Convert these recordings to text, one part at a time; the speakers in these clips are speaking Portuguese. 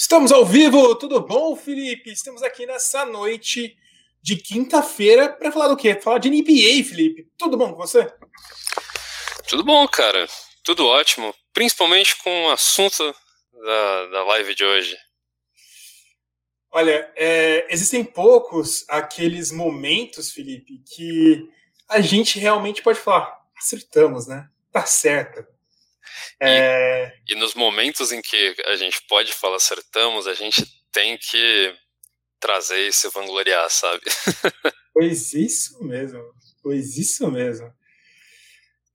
Estamos ao vivo, tudo bom, Felipe? Estamos aqui nessa noite de quinta-feira para falar do quê? Falar de NBA, Felipe. Tudo bom com você? Tudo bom, cara. Tudo ótimo. Principalmente com o assunto da, da live de hoje. Olha, é, existem poucos aqueles momentos, Felipe, que a gente realmente pode falar, acertamos, né? Tá certo. É... E, e, nos momentos em que a gente pode falar acertamos, a gente tem que trazer e se vangloriar, sabe? pois isso mesmo, pois isso mesmo.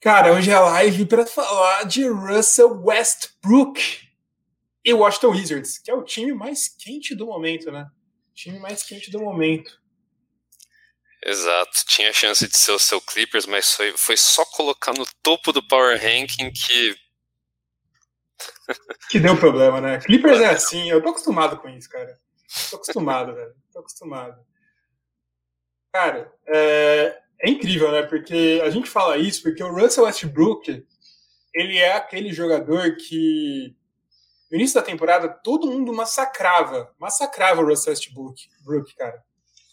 Cara, hoje é a live para falar de Russell Westbrook e Washington Wizards, que é o time mais quente do momento, né? O time mais quente do momento. Exato, tinha chance de ser o seu Clippers, mas foi, foi só colocar no topo do Power Ranking que. Que deu problema, né? Clippers é assim, eu tô acostumado com isso, cara. Tô acostumado, velho. Tô acostumado. Cara, é, é incrível, né? Porque a gente fala isso porque o Russell Westbrook, ele é aquele jogador que no início da temporada todo mundo massacrava, massacrava o Russell Westbrook, Brook, cara.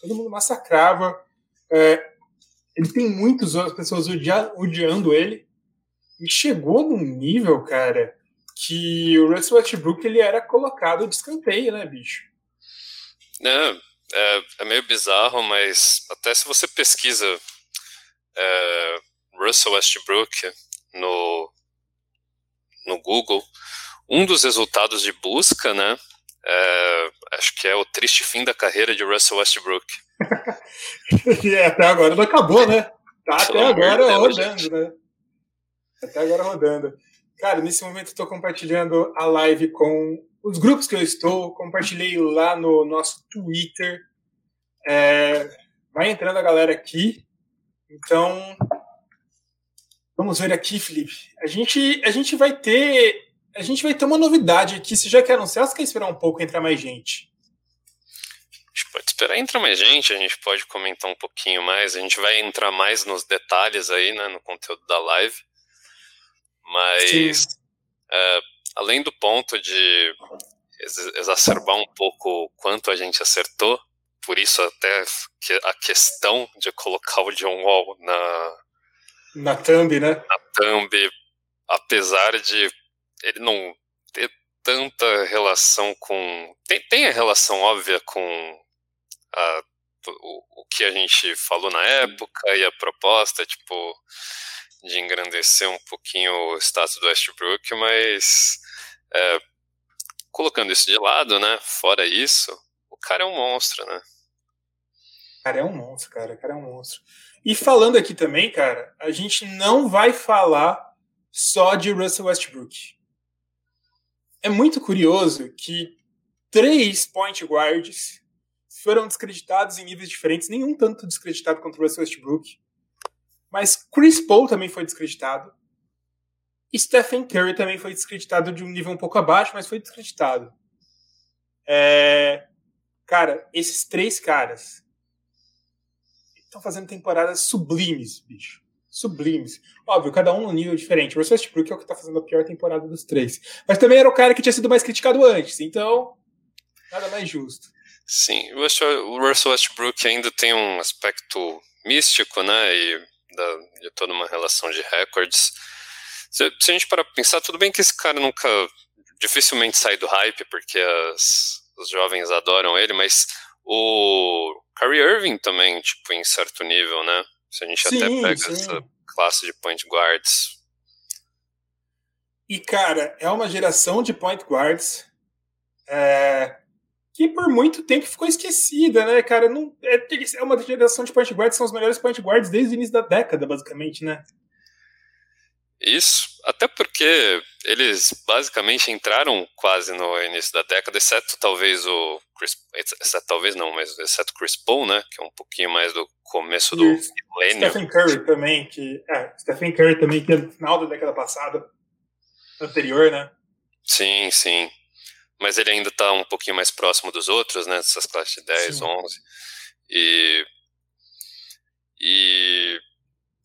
Todo mundo massacrava. É, ele tem muitas pessoas odiando ele. E chegou num nível, cara, que o Russell Westbrook ele era colocado de escanteio, né, bicho? É, é, é meio bizarro, mas até se você pesquisa é, Russell Westbrook no, no Google, um dos resultados de busca, né, é, acho que é o triste fim da carreira de Russell Westbrook. e até agora não acabou, né? Tá até agora rodando, né? Até agora rodando. Cara, nesse momento estou compartilhando a live com os grupos que eu estou. Compartilhei lá no nosso Twitter. É, vai entrando a galera aqui. Então, vamos ver aqui, Felipe. A gente, a gente vai ter. A gente vai ter uma novidade aqui. Você já quer anunciar ou você quer esperar um pouco entrar mais gente? A gente pode esperar entrar mais gente, a gente pode comentar um pouquinho mais, a gente vai entrar mais nos detalhes aí, né, no conteúdo da live. Mas, é, além do ponto de exacerbar um pouco quanto a gente acertou, por isso até a questão de colocar o John Wall na na thumb, né? Na thumb, apesar de ele não ter tanta relação com tem, tem a relação óbvia com a, o, o que a gente falou na época e a proposta, tipo de engrandecer um pouquinho o status do Westbrook, mas é, colocando isso de lado, né? Fora isso, o cara é um monstro, né? cara é um monstro, cara. O cara é um monstro. E falando aqui também, cara, a gente não vai falar só de Russell Westbrook. É muito curioso que três point guards foram descreditados em níveis diferentes, nenhum tanto descreditado quanto o Russell Westbrook. Mas Chris Paul também foi descreditado. Stephen Curry também foi descreditado de um nível um pouco abaixo, mas foi descreditado. É... Cara, esses três caras estão fazendo temporadas sublimes, bicho. Sublimes. Óbvio, cada um num nível diferente. O Russell Westbrook é o que está fazendo a pior temporada dos três. Mas também era o cara que tinha sido mais criticado antes, então nada mais justo. Sim, o Russell Westbrook ainda tem um aspecto místico, né, e da, de toda uma relação de recordes. Se, se a gente parar pra pensar, tudo bem que esse cara nunca, dificilmente sai do hype, porque as, os jovens adoram ele, mas o Kyrie Irving também, tipo, em certo nível, né? Se a gente sim, até pega sim. essa classe de point guards. E, cara, é uma geração de point guards é, que por muito tempo ficou esquecida, né, cara? Não, é, é uma geração de point guards, são os melhores point guards desde o início da década, basicamente, né? Isso, até porque eles basicamente entraram quase no início da década, exceto talvez o Chris, exceto, talvez não, mas exceto Chris Paul, né, que é um pouquinho mais do começo do milênio. Stephen Curry também, que é, Stephen Curry também que é no final da década passada, anterior, né? Sim, sim. Mas ele ainda está um pouquinho mais próximo dos outros, né, dessas classes de 10, sim. 11. E e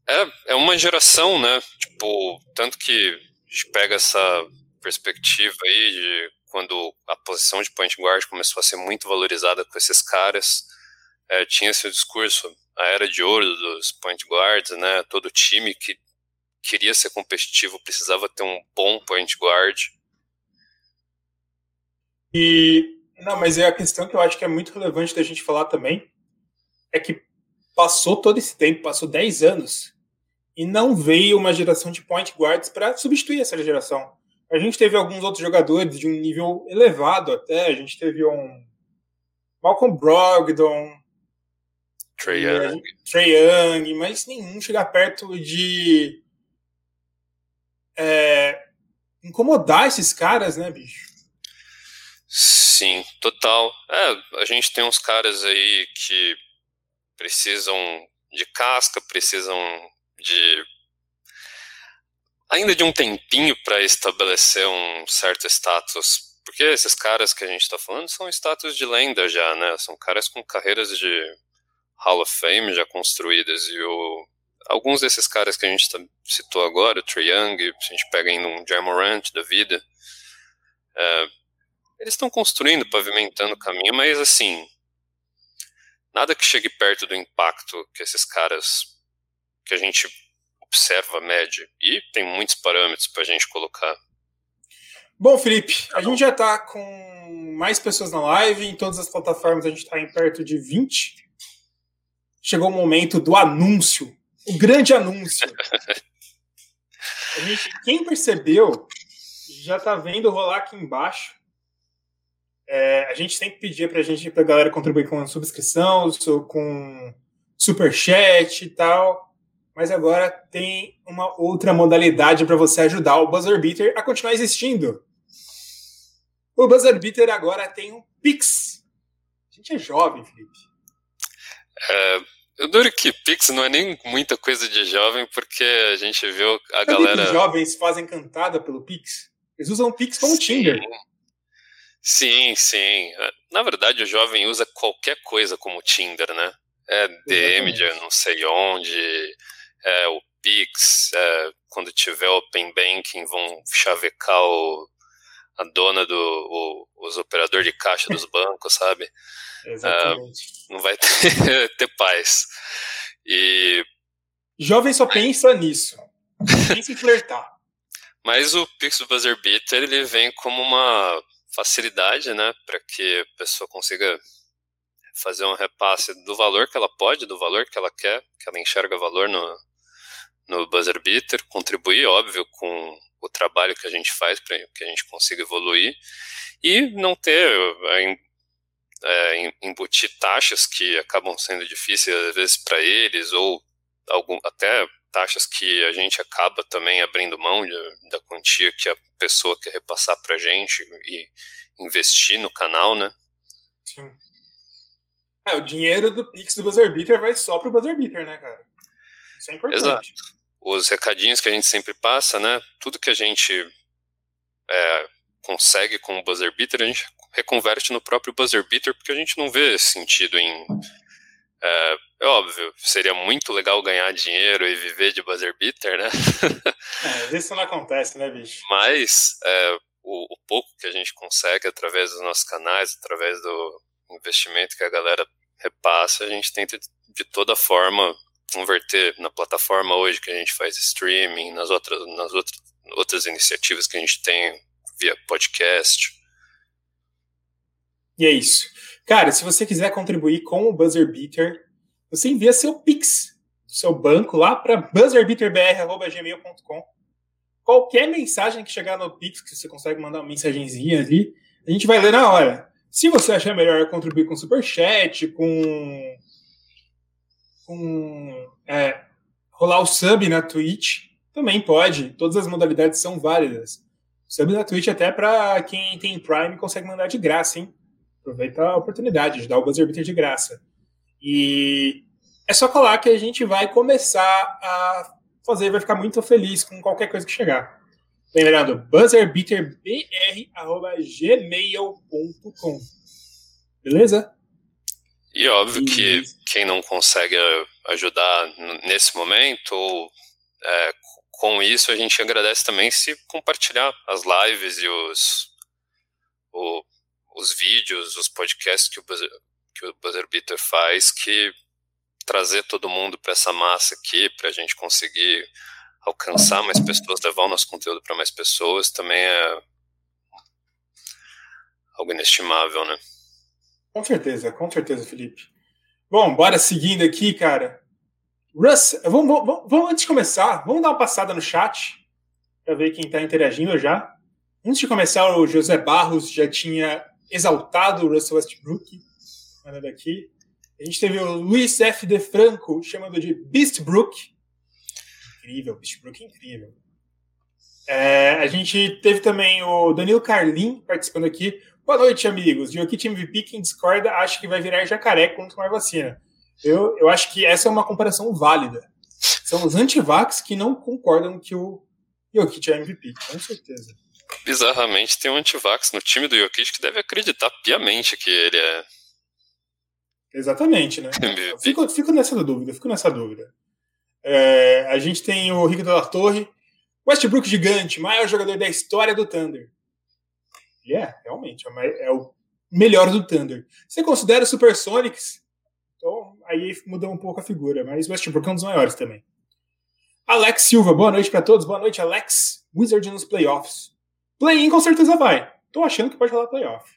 é, é uma geração, né? Tipo, tanto que a gente pega essa perspectiva aí de quando a posição de point guard começou a ser muito valorizada com esses caras, é, tinha esse discurso, a era de ouro dos point guards, né? Todo time que queria ser competitivo precisava ter um bom point guard. E não, mas é a questão que eu acho que é muito relevante da gente falar também é que passou todo esse tempo, passou 10 anos e não veio uma geração de point guards para substituir essa geração. A gente teve alguns outros jogadores de um nível elevado até, a gente teve um Malcolm Brogdon, Trey Young. Young, mas nenhum chega perto de é, incomodar esses caras, né, bicho? Sim, total. É, a gente tem uns caras aí que precisam de casca, precisam de ainda de um tempinho para estabelecer um certo status. Porque esses caras que a gente está falando são status de lenda já, né? São caras com carreiras de Hall of Fame já construídas. E o, alguns desses caras que a gente tá, citou agora, o Trae Young, se a gente pega ainda um Jamorant da vida, é, eles estão construindo, pavimentando o caminho, mas assim, nada que chegue perto do impacto que esses caras que a gente observa, mede. E tem muitos parâmetros para a gente colocar. Bom, Felipe, a gente já está com mais pessoas na live, em todas as plataformas a gente está em perto de 20 chegou o momento do anúncio, o grande anúncio. Gente, quem percebeu já está vendo rolar aqui embaixo. É, a gente sempre pedia para a gente, para a galera contribuir com subscrição, com super chat e tal. Mas agora tem uma outra modalidade para você ajudar o Buzzer Beater a continuar existindo. O Buzzer Beater agora tem um Pix. A gente é jovem, Felipe. É, eu duro que Pix não é nem muita coisa de jovem, porque a gente viu a galera. Que jovens fazem cantada pelo Pix. Eles usam o Pix como sim. Tinder. Sim, sim. Na verdade, o jovem usa qualquer coisa como Tinder, né? É DM de não sei onde, é o Pix, é, quando tiver Open Banking vão chavecar o, a dona do o, os operadores de caixa dos bancos, sabe? Exatamente. Uh, não vai ter, ter paz. E. Jovem só pensa nisso. Pensa em flertar. Mas o Pix do Buzzer Beater ele vem como uma facilidade, né, para que a pessoa consiga fazer um repasse do valor que ela pode, do valor que ela quer, que ela enxerga valor no, no Buzzer Beater, contribuir, óbvio, com o trabalho que a gente faz para que a gente consiga evoluir e não ter é, embutir taxas que acabam sendo difíceis às vezes para eles ou algum, até taxas que a gente acaba também abrindo mão de, da quantia que a pessoa quer repassar para a gente e investir no canal, né? Sim. É, o dinheiro do Pix do Buzzer Beater vai só pro Buzzer Beater, né, cara? Isso é importante. Exato. Os recadinhos que a gente sempre passa, né? Tudo que a gente é, consegue com o Buzzer Beater, a gente reconverte no próprio buzzer beater, porque a gente não vê sentido em. É, é, óbvio, seria muito legal ganhar dinheiro e viver de buzzer beater, né? é, isso não acontece, né, bicho? Mas é, o, o, pouco que a gente consegue através dos nossos canais, através do investimento que a galera repassa, a gente tenta de toda forma converter na plataforma hoje que a gente faz streaming, nas outras, nas outras, outras iniciativas que a gente tem via podcast. E é isso. Cara, se você quiser contribuir com o Buzzer Beater, você envia seu Pix seu banco lá para buzzerbeaterbr.gmail.com. Qualquer mensagem que chegar no Pix, que você consegue mandar uma mensagenzinha ali, a gente vai ler na hora. Se você achar melhor contribuir com Superchat, com. com. É, rolar o sub na Twitch, também pode. Todas as modalidades são válidas. Sub na Twitch até para quem tem Prime consegue mandar de graça, hein? Aproveita a oportunidade de dar o buzzer beater de graça. E é só colar que a gente vai começar a fazer, vai ficar muito feliz com qualquer coisa que chegar. Lembrando, buzzerbeaterbr.gmail.com. Beleza? E óbvio e... que quem não consegue ajudar nesse momento, ou é, com isso, a gente agradece também se compartilhar as lives e os, o, os vídeos, os podcasts que o, Buzzer, que o Buzzer Beater faz, que trazer todo mundo para essa massa aqui, para a gente conseguir alcançar mais pessoas, levar o nosso conteúdo para mais pessoas, também é algo inestimável, né? Com certeza, com certeza, Felipe. Bom, bora seguindo aqui, cara. Russ, vamos, vamos, vamos antes de começar, vamos dar uma passada no chat para ver quem está interagindo já. Antes de começar, o José Barros já tinha exaltado o Russell Westbrook, mandando aqui. A gente teve o Luiz F. De Franco chamando de Beastbrook. Incrível, Beastbrook incrível. É, a gente teve também o Danilo Carlin participando aqui. Boa noite, amigos. Jokic MVP, quem discorda, acha que vai virar jacaré quando tomar vacina. Eu, eu acho que essa é uma comparação válida. São os antivax que não concordam que o Jokic é MVP, com certeza. Bizarramente, tem um antivax no time do Jokic que deve acreditar piamente que ele é. Exatamente, né? fico, fico nessa dúvida, fico nessa dúvida. É, a gente tem o Rico da Torre, Westbrook gigante, maior jogador da história do Thunder. E é, realmente, é, é o melhor do Thunder. Você considera o Supersonics? Então, aí mudou um pouco a figura, mas Westbrook é um dos maiores também. Alex Silva, boa noite para todos. Boa noite, Alex. Wizard nos playoffs. Play-in com certeza vai. Tô achando que pode rolar playoff.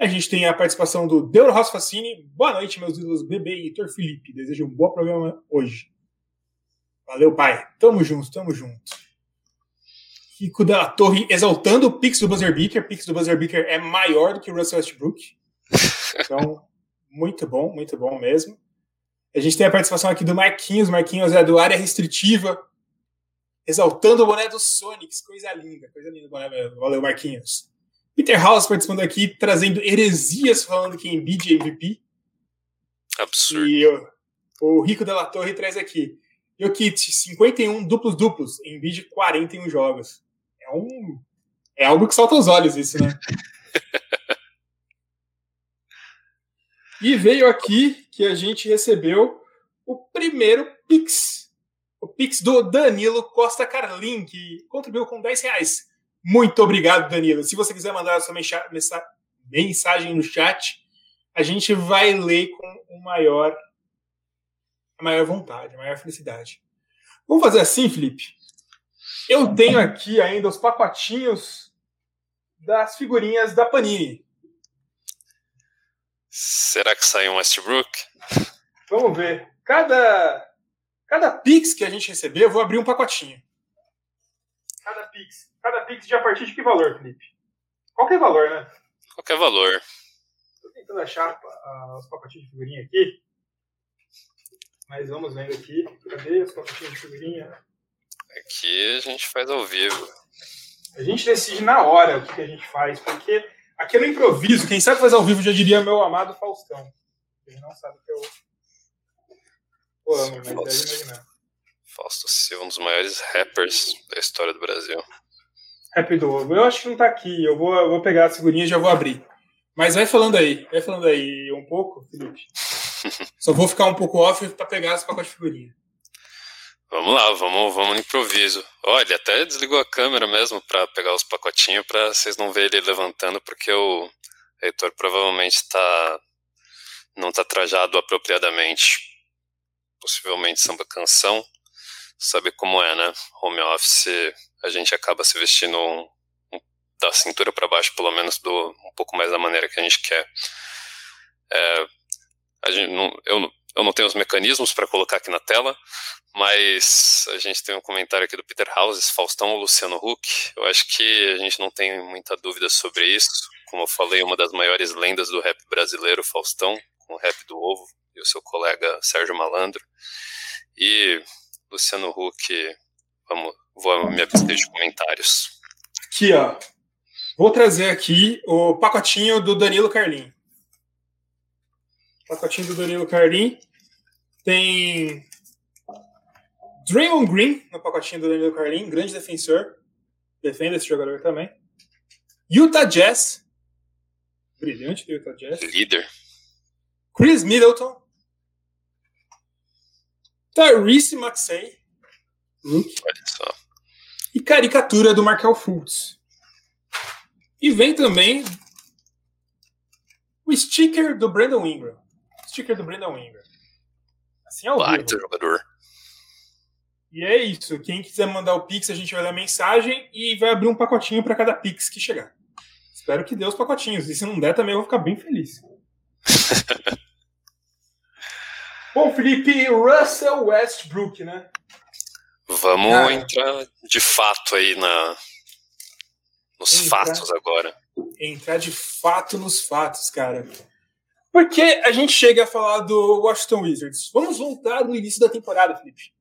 A gente tem a participação do Deuro Ross Facini. Boa noite, meus ídolos Bebê e Heitor Felipe. Desejo um bom programa hoje. Valeu, pai. Tamo junto, tamo junto. Rico da Torre exaltando o Pix do Buzzer Beaker. Pix do Buzzer Beaker é maior do que o Russell Westbrook. Então, muito bom, muito bom mesmo. A gente tem a participação aqui do Marquinhos. Marquinhos é do área restritiva, exaltando o boné do Sonics. Coisa linda, coisa linda o boné mesmo. Valeu, Marquinhos. Peter House participando aqui, trazendo heresias, falando que Embiid é MVP. Absurdo. E o, o Rico da Torre traz aqui. Jokic, 51 duplos-duplos. Embiid, 41 jogos é um. É algo que salta aos olhos, isso, né? e veio aqui que a gente recebeu o primeiro Pix. O Pix do Danilo Costa Carlin, que contribuiu com 10 reais. Muito obrigado, Danilo. Se você quiser mandar a sua mensagem no chat, a gente vai ler com o maior, a maior vontade, a maior felicidade. Vamos fazer assim, Felipe? Eu tenho aqui ainda os pacotinhos das figurinhas da Panini. Será que sai um Westbrook? Vamos ver. Cada, cada Pix que a gente receber, eu vou abrir um pacotinho. Cada Pix. Cada Pix de a partir de que valor, Felipe? Qualquer valor, né? Qualquer valor. Estou tentando achar uh, os pacotinhos de figurinha aqui. Mas vamos vendo aqui. Cadê os pacotinhos de figurinha? Aqui a gente faz ao vivo. A gente decide na hora o que a gente faz, porque aqui é no improviso. Quem sabe fazer ao vivo já diria meu amado Faustão. Ele não sabe que eu, amo, mas Fausto, deve imaginar. Fausto Silva, um dos maiores rappers da história do Brasil. Rap do ovo. Eu acho que não tá aqui. Eu vou, eu vou pegar a figurinha e já vou abrir. Mas vai falando aí, vai falando aí um pouco, Felipe. Só vou ficar um pouco off para pegar as pacotes de figurinha. Vamos lá, vamos, vamos no improviso. Olha, até desligou a câmera mesmo para pegar os pacotinhos para vocês não verem ele levantando, porque o Heitor provavelmente está não está trajado apropriadamente. Possivelmente samba canção. Sabe como é, né? Home office, a gente acaba se vestindo um, um, da cintura para baixo, pelo menos do, um pouco mais da maneira que a gente quer. É, a gente não, eu, eu não tenho os mecanismos para colocar aqui na tela, mas a gente tem um comentário aqui do Peter Houses, Faustão ou Luciano Huck. Eu acho que a gente não tem muita dúvida sobre isso. Como eu falei, uma das maiores lendas do rap brasileiro, Faustão, com o rap do Ovo, e o seu colega Sérgio Malandro. E Luciano Huck, vamos, vou me abster de comentários. Aqui, ó. Vou trazer aqui o pacotinho do Danilo Carlim. Pacotinho do Danilo Carlim. Tem Draymond Green no pacotinho do Danilo Carlin, grande defensor. Defende esse jogador também. Utah Jazz. Brilhante do Utah Jazz. Líder. Chris Middleton. Tyrese Maxey. Olha só. E caricatura do Markel Fultz. E vem também o sticker do Brandon Ingram. O sticker do Brandon Ingram. Assim é o jogador. E é isso. Quem quiser mandar o Pix, a gente vai dar mensagem e vai abrir um pacotinho para cada Pix que chegar. Espero que dê os pacotinhos. E se não der, também eu vou ficar bem feliz. Bom, Felipe, Russell Westbrook, né? Vamos Cara, entrar de fato aí na, nos entrar, fatos agora. Entrar de fato nos fatos, cara. Porque a gente chega a falar do Washington Wizards. Vamos voltar no início da temporada, Felipe.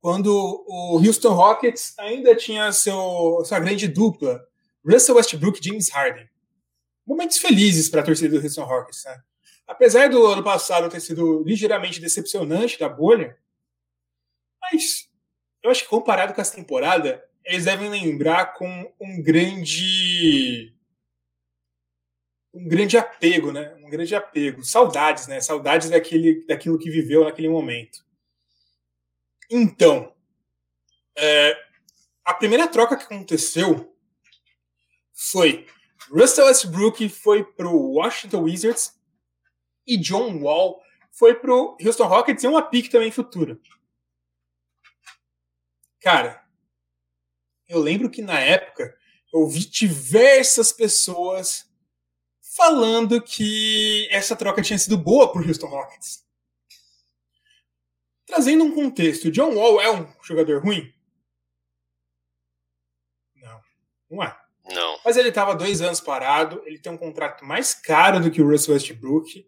Quando o Houston Rockets ainda tinha seu, sua grande dupla, Russell Westbrook e James Harden. Momentos felizes para a torcida do Houston Rockets, né? Apesar do ano passado ter sido ligeiramente decepcionante da bolha, mas eu acho que comparado com essa temporada, eles devem lembrar com um grande um grande apego, né? Um grande apego, saudades, né? Saudades daquele, daquilo que viveu naquele momento. Então, é, a primeira troca que aconteceu foi Russell Westbrook foi para o Washington Wizards e John Wall foi pro Houston Rockets e uma pique também futura. Cara, eu lembro que na época eu vi diversas pessoas falando que essa troca tinha sido boa pro Houston Rockets. Trazendo um contexto, John Wall é um jogador ruim? Não, não é. Não. Mas ele estava dois anos parado, ele tem um contrato mais caro do que o Russell Westbrook.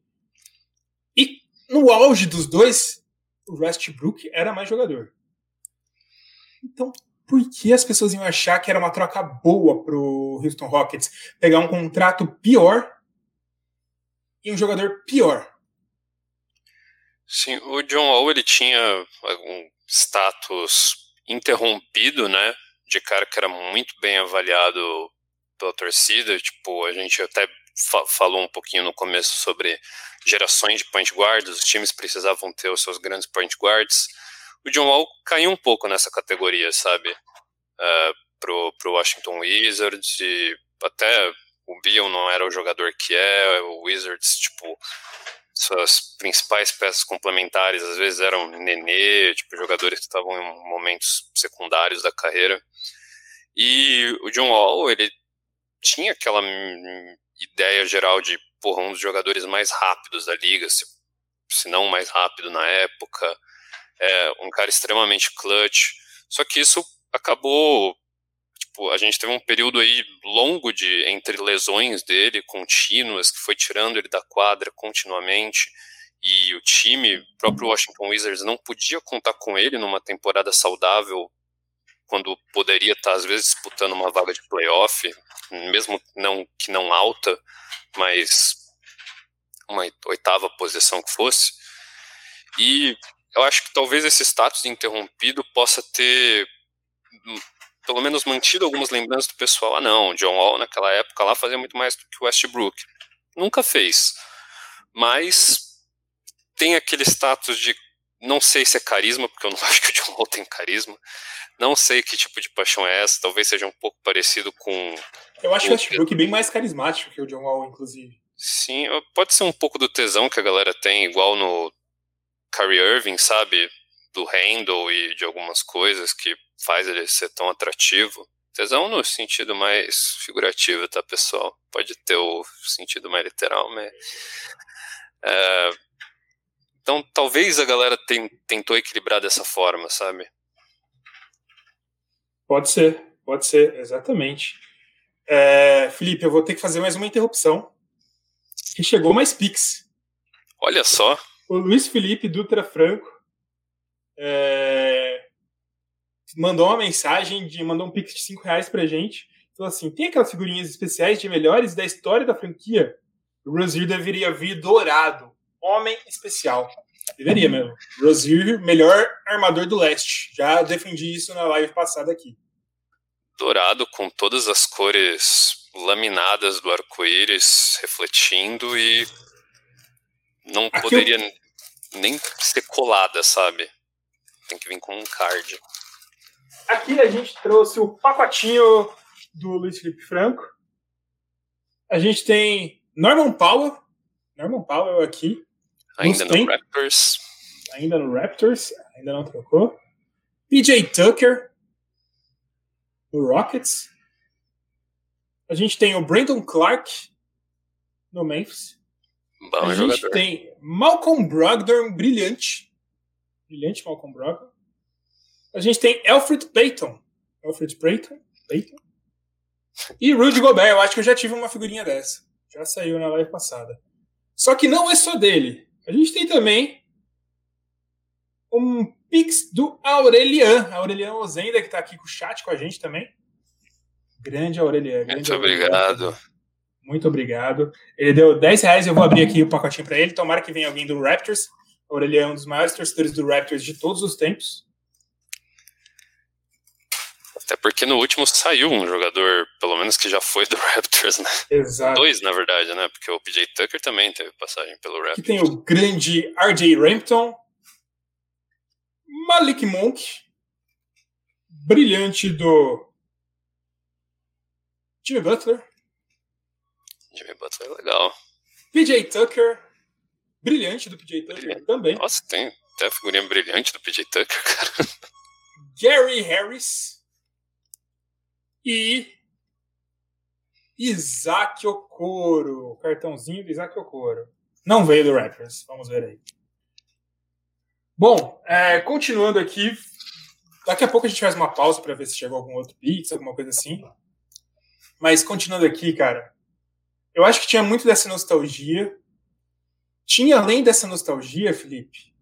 No auge dos dois, o Westbrook era mais jogador. Então, por que as pessoas iam achar que era uma troca boa pro Houston Rockets pegar um contrato pior e um jogador pior? Sim, o John Wall ele tinha um status interrompido, né? De cara que era muito bem avaliado pela torcida. Tipo, a gente até falou um pouquinho no começo sobre gerações de point guards, os times precisavam ter os seus grandes point guards. O John Wall caiu um pouco nessa categoria, sabe? Uh, pro, pro Washington Wizards e até o Bill não era o jogador que é, o Wizards, tipo, suas principais peças complementares às vezes eram Nenê, tipo, jogadores que estavam em momentos secundários da carreira. E o John Wall, ele tinha aquela ideia geral de porra, um dos jogadores mais rápidos da liga, se, se não mais rápido na época, é, um cara extremamente clutch. Só que isso acabou. Tipo, a gente teve um período aí longo de entre lesões dele, contínuas, que foi tirando ele da quadra continuamente. E o time, próprio Washington Wizards, não podia contar com ele numa temporada saudável, quando poderia estar, às vezes, disputando uma vaga de playoff, mesmo não que não alta, mas uma oitava posição que fosse. E eu acho que talvez esse status de interrompido possa ter hum, pelo menos mantido algumas lembranças do pessoal. Ah, não, John Wall naquela época lá fazia muito mais do que o Westbrook. Nunca fez. Mas tem aquele status de não sei se é carisma, porque eu não acho que o John Wall tem carisma. Não sei que tipo de paixão é essa, talvez seja um pouco parecido com. Eu acho o Westbrook bem mais carismático que o John Wall, inclusive. Sim, pode ser um pouco do tesão que a galera tem, igual no Kyrie Irving, sabe? Do handle e de algumas coisas que faz ele ser tão atrativo. Tesão no sentido mais figurativo, tá, pessoal? Pode ter o sentido mais literal, mas. É... Então, talvez a galera tem, tentou equilibrar dessa forma, sabe? Pode ser, pode ser, exatamente. É, Felipe, eu vou ter que fazer mais uma interrupção. Que chegou mais Pix. Olha só. O Luiz Felipe Dutra Franco é, mandou uma mensagem, de, mandou um Pix de 5 reais pra gente. Falou assim: tem aquelas figurinhas especiais de melhores da história da franquia? O Rosier deveria vir dourado. Homem especial. Deveria mesmo. Rosier, melhor armador do leste. Já defendi isso na live passada aqui. Dourado com todas as cores laminadas do arco-íris refletindo e não aqui poderia eu... nem ser colada, sabe? Tem que vir com um card. Aqui a gente trouxe o pacotinho do Luiz Felipe Franco. A gente tem Norman Powell. Norman Powell aqui. Ainda no tem, Raptors. Ainda no Raptors. Ainda não trocou. PJ Tucker. No Rockets. A gente tem o Brandon Clark no Memphis. Bom a jogador. gente tem Malcolm Brogdon, brilhante. Brilhante Malcolm Brogdon. A gente tem Alfred Payton. Alfred Payton. Payton. E Rudy Gobert. Eu acho que eu já tive uma figurinha dessa. Já saiu na live passada. Só que não é só dele. A gente tem também um pix do Aurelian. Aurelian Ozenda, que está aqui com o chat com a gente também. Grande Aurelian. Grande Muito obrigado. Muito obrigado. Ele deu 10 reais, eu vou abrir aqui o pacotinho para ele. Tomara que venha alguém do Raptors. Aurelian é um dos maiores torcedores do Raptors de todos os tempos. Até porque no último saiu um jogador, pelo menos que já foi do Raptors, né? Exato. Dois, na verdade, né? Porque o PJ Tucker também teve passagem pelo Raptors. Aqui tem o grande RJ Rampton, Malik Monk, brilhante do Jimmy Butler. Jimmy Butler é legal. PJ Tucker, brilhante do PJ Tucker brilhante. também. Nossa, tem até a figurinha brilhante do PJ Tucker, cara. Gary Harris e Isaac Okoro. Cartãozinho do Isaac Okoro. Não veio do Raptors. Vamos ver aí. Bom, é, continuando aqui. Daqui a pouco a gente faz uma pausa para ver se chegou algum outro Pix, alguma coisa assim. Mas continuando aqui, cara. Eu acho que tinha muito dessa nostalgia. Tinha, além dessa nostalgia, Felipe,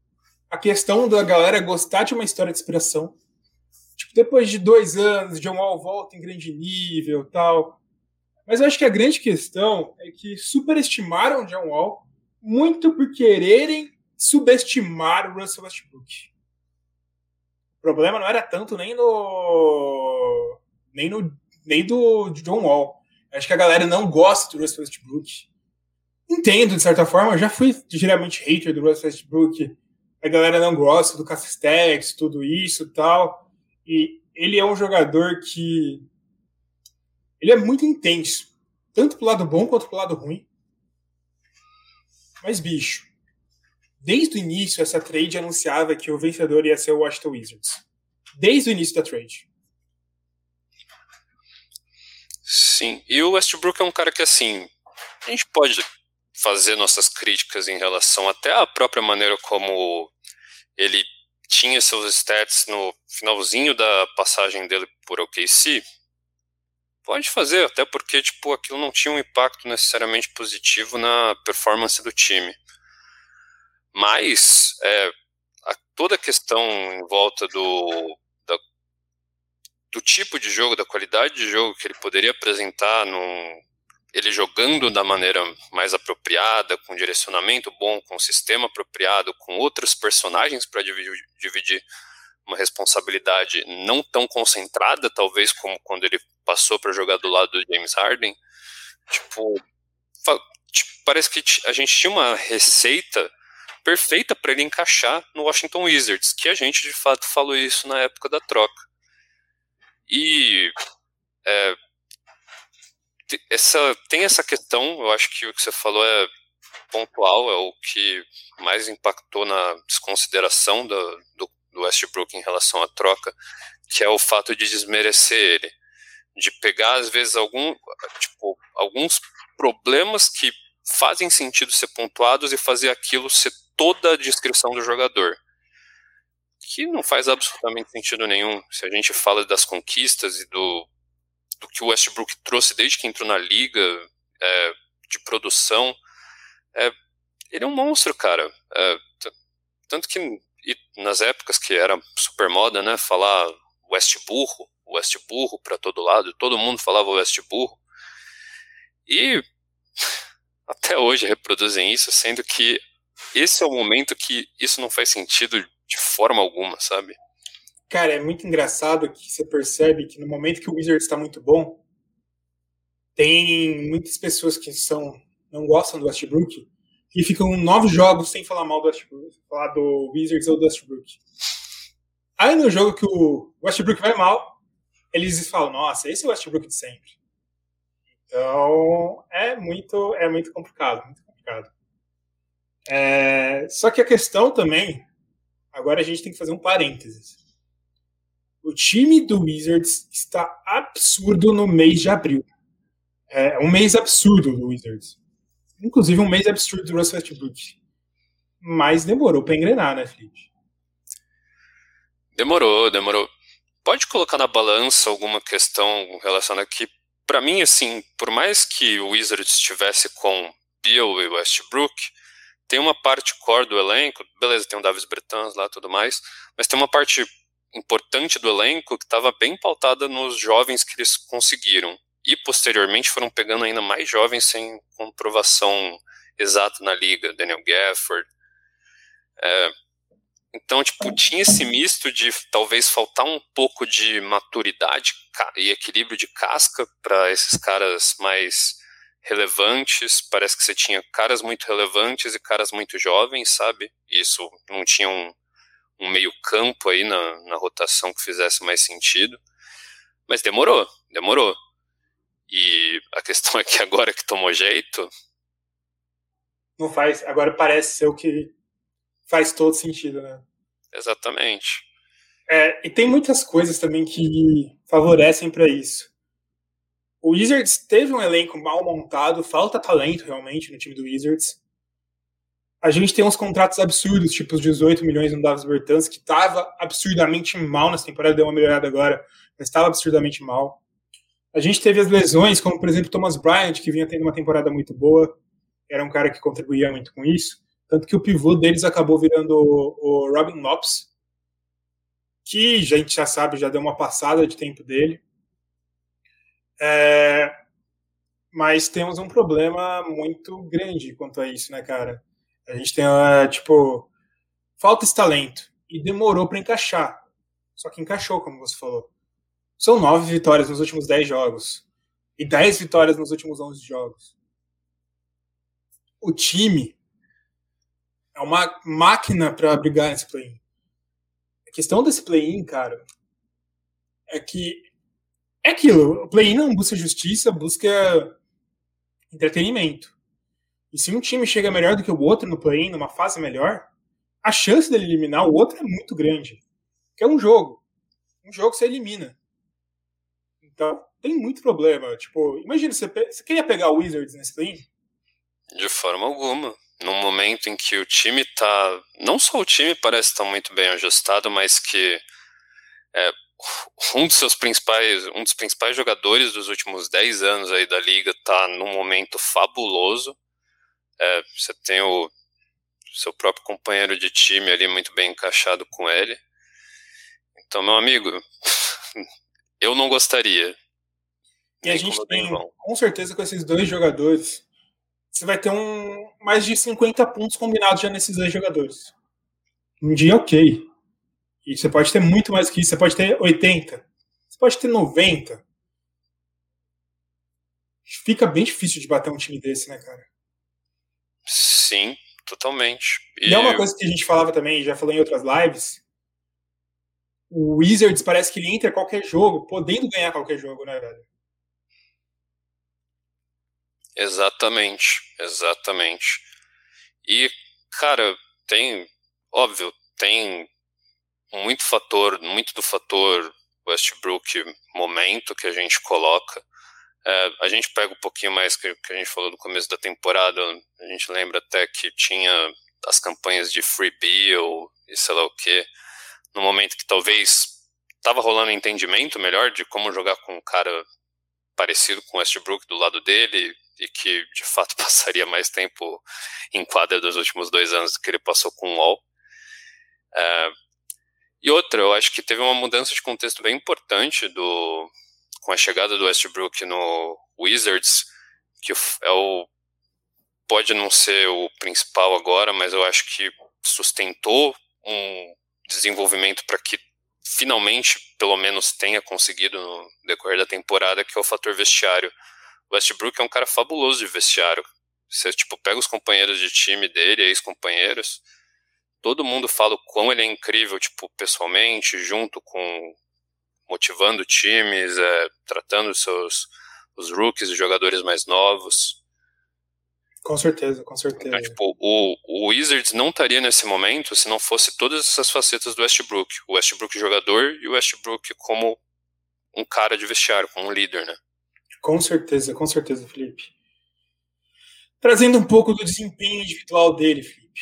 a questão da galera gostar de uma história de inspiração. Tipo, depois de dois anos, John Wall volta em grande nível tal. Mas eu acho que a grande questão é que superestimaram John Wall muito por quererem subestimar o Russell Westbrook. O problema não era tanto nem no nem no nem do John Wall. Acho que a galera não gosta do Russell Westbrook. Entendo, de certa forma, eu já fui geralmente hater do Russell Westbrook. A galera não gosta do Castex, tudo isso tal. E ele é um jogador que. Ele é muito intenso. Tanto pro lado bom quanto pro lado ruim. Mas, bicho, desde o início, essa trade anunciava que o vencedor ia ser o Washington Wizards. Desde o início da trade. Sim, e o Westbrook é um cara que, assim, a gente pode fazer nossas críticas em relação até à própria maneira como ele tinha seus stats no finalzinho da passagem dele por OKC. Pode fazer, até porque tipo, aquilo não tinha um impacto necessariamente positivo na performance do time. Mas é, a, toda a questão em volta do, do tipo de jogo, da qualidade de jogo que ele poderia apresentar no ele jogando da maneira mais apropriada, com direcionamento bom, com sistema apropriado, com outros personagens para dividir, dividir uma responsabilidade não tão concentrada, talvez como quando ele passou para jogar do lado do James Harden. Tipo, tipo, parece que a gente tinha uma receita perfeita para ele encaixar no Washington Wizards, que a gente de fato falou isso na época da troca. E é, essa, tem essa questão, eu acho que o que você falou é pontual, é o que mais impactou na desconsideração do, do, do Westbrook em relação à troca, que é o fato de desmerecer ele. De pegar, às vezes, algum, tipo, alguns problemas que fazem sentido ser pontuados e fazer aquilo ser toda a descrição do jogador que não faz absolutamente sentido nenhum. Se a gente fala das conquistas e do, do que o Westbrook trouxe desde que entrou na liga, é, de produção, é, ele é um monstro, cara. É, tanto que nas épocas que era super moda, né, falar West burro, West burro para todo lado, todo mundo falava West burro. E até hoje reproduzem isso, sendo que esse é o momento que isso não faz sentido de forma alguma, sabe? Cara, é muito engraçado que você percebe que no momento que o Wizards está muito bom, tem muitas pessoas que são não gostam do Westbrook e ficam nove jogos sem falar mal do Westbrook, falar do Wizards ou do Westbrook. Aí no jogo que o Westbrook vai mal, eles falam, nossa, esse é o Westbrook de sempre. Então, é muito, é muito complicado, muito complicado. É, só que a questão também, agora a gente tem que fazer um parênteses. O time do Wizards está absurdo no mês de abril. É um mês absurdo do Wizards. Inclusive um mês absurdo do Russell Westbrook. Mas demorou para engrenar, né, Felipe? Demorou, demorou. Pode colocar na balança alguma questão relacionada que, para mim, assim, por mais que o Wizards estivesse com Bill e Westbrook, tem uma parte core do elenco, beleza, tem o Davis Bertans lá tudo mais, mas tem uma parte importante do elenco que estava bem pautada nos jovens que eles conseguiram. E posteriormente foram pegando ainda mais jovens sem comprovação exata na liga, Daniel Gafford, é, então, tipo, tinha esse misto de talvez faltar um pouco de maturidade e equilíbrio de casca para esses caras mais relevantes. Parece que você tinha caras muito relevantes e caras muito jovens, sabe? Isso não tinha um, um meio campo aí na, na rotação que fizesse mais sentido. Mas demorou, demorou. E a questão é que agora que tomou jeito. Não faz. Agora parece ser o que faz todo sentido, né? Exatamente. É, e tem muitas coisas também que favorecem para isso. O Wizards teve um elenco mal montado, falta talento realmente no time do Wizards. A gente tem uns contratos absurdos, tipo os 18 milhões no Davis Bertans, que estava absurdamente mal nessa temporada, deu uma melhorada agora, mas estava absurdamente mal. A gente teve as lesões, como por exemplo Thomas Bryant, que vinha tendo uma temporada muito boa, era um cara que contribuía muito com isso. Tanto que o pivô deles acabou virando o, Robin Lopes, que a gente já sabe, já deu uma passada de tempo dele. É, mas temos um problema muito grande quanto a isso, né, cara? A gente tem, é, tipo, falta esse talento. E demorou para encaixar. Só que encaixou, como você falou. São nove vitórias nos últimos dez jogos. E dez vitórias nos últimos onze jogos. O time é uma máquina para brigar nesse play-in. A questão desse play-in, cara, é que é aquilo. O play-in não busca justiça, busca entretenimento. E se um time chega melhor do que o outro no play-in, numa fase melhor, a chance dele eliminar o outro é muito grande. Que é um jogo. Um jogo você elimina. Então, tem muito problema. Tipo, imagina, você, você queria pegar o Wizards nesse play-in? De forma alguma num momento em que o time tá. Não só o time parece estar muito bem ajustado, mas que é, um dos seus principais, um dos principais jogadores dos últimos 10 anos aí da liga tá num momento fabuloso. É, você tem o seu próprio companheiro de time ali muito bem encaixado com ele. Então, meu amigo, eu não gostaria. E a gente tem, com certeza, com esses dois jogadores, você vai ter um mais de 50 pontos combinados já nesses dois jogadores. Um dia, ok. E você pode ter muito mais que isso. Você pode ter 80. Você pode ter 90. Fica bem difícil de bater um time desse, né, cara? Sim, totalmente. E, e é uma coisa que a gente falava também, já falou em outras lives. O Wizards parece que ele entra qualquer jogo, podendo ganhar qualquer jogo, né, velho? Exatamente, exatamente. E, cara, tem, óbvio, tem muito fator, muito do fator Westbrook momento que a gente coloca. É, a gente pega um pouquinho mais que, que a gente falou no começo da temporada, a gente lembra até que tinha as campanhas de Free Bill e sei lá o que, no momento que talvez estava rolando entendimento melhor de como jogar com um cara parecido com Westbrook do lado dele, e que de fato passaria mais tempo em quadra dos últimos dois anos do que ele passou com o UOL. É, e outra, eu acho que teve uma mudança de contexto bem importante do, com a chegada do Westbrook no Wizards, que é o, pode não ser o principal agora, mas eu acho que sustentou um desenvolvimento para que finalmente, pelo menos, tenha conseguido no decorrer da temporada, que é o fator vestiário Westbrook é um cara fabuloso de vestiário. Você, tipo, pega os companheiros de time dele, ex-companheiros, todo mundo fala o quão ele é incrível, tipo, pessoalmente, junto com motivando times, é, tratando seus os rookies, os jogadores mais novos. Com certeza, com certeza. Então, tipo, o, o Wizards não estaria nesse momento se não fosse todas essas facetas do Westbrook. O Westbrook jogador e o Westbrook como um cara de vestiário, como um líder, né? Com certeza, com certeza, Felipe. Trazendo um pouco do desempenho individual dele, Felipe.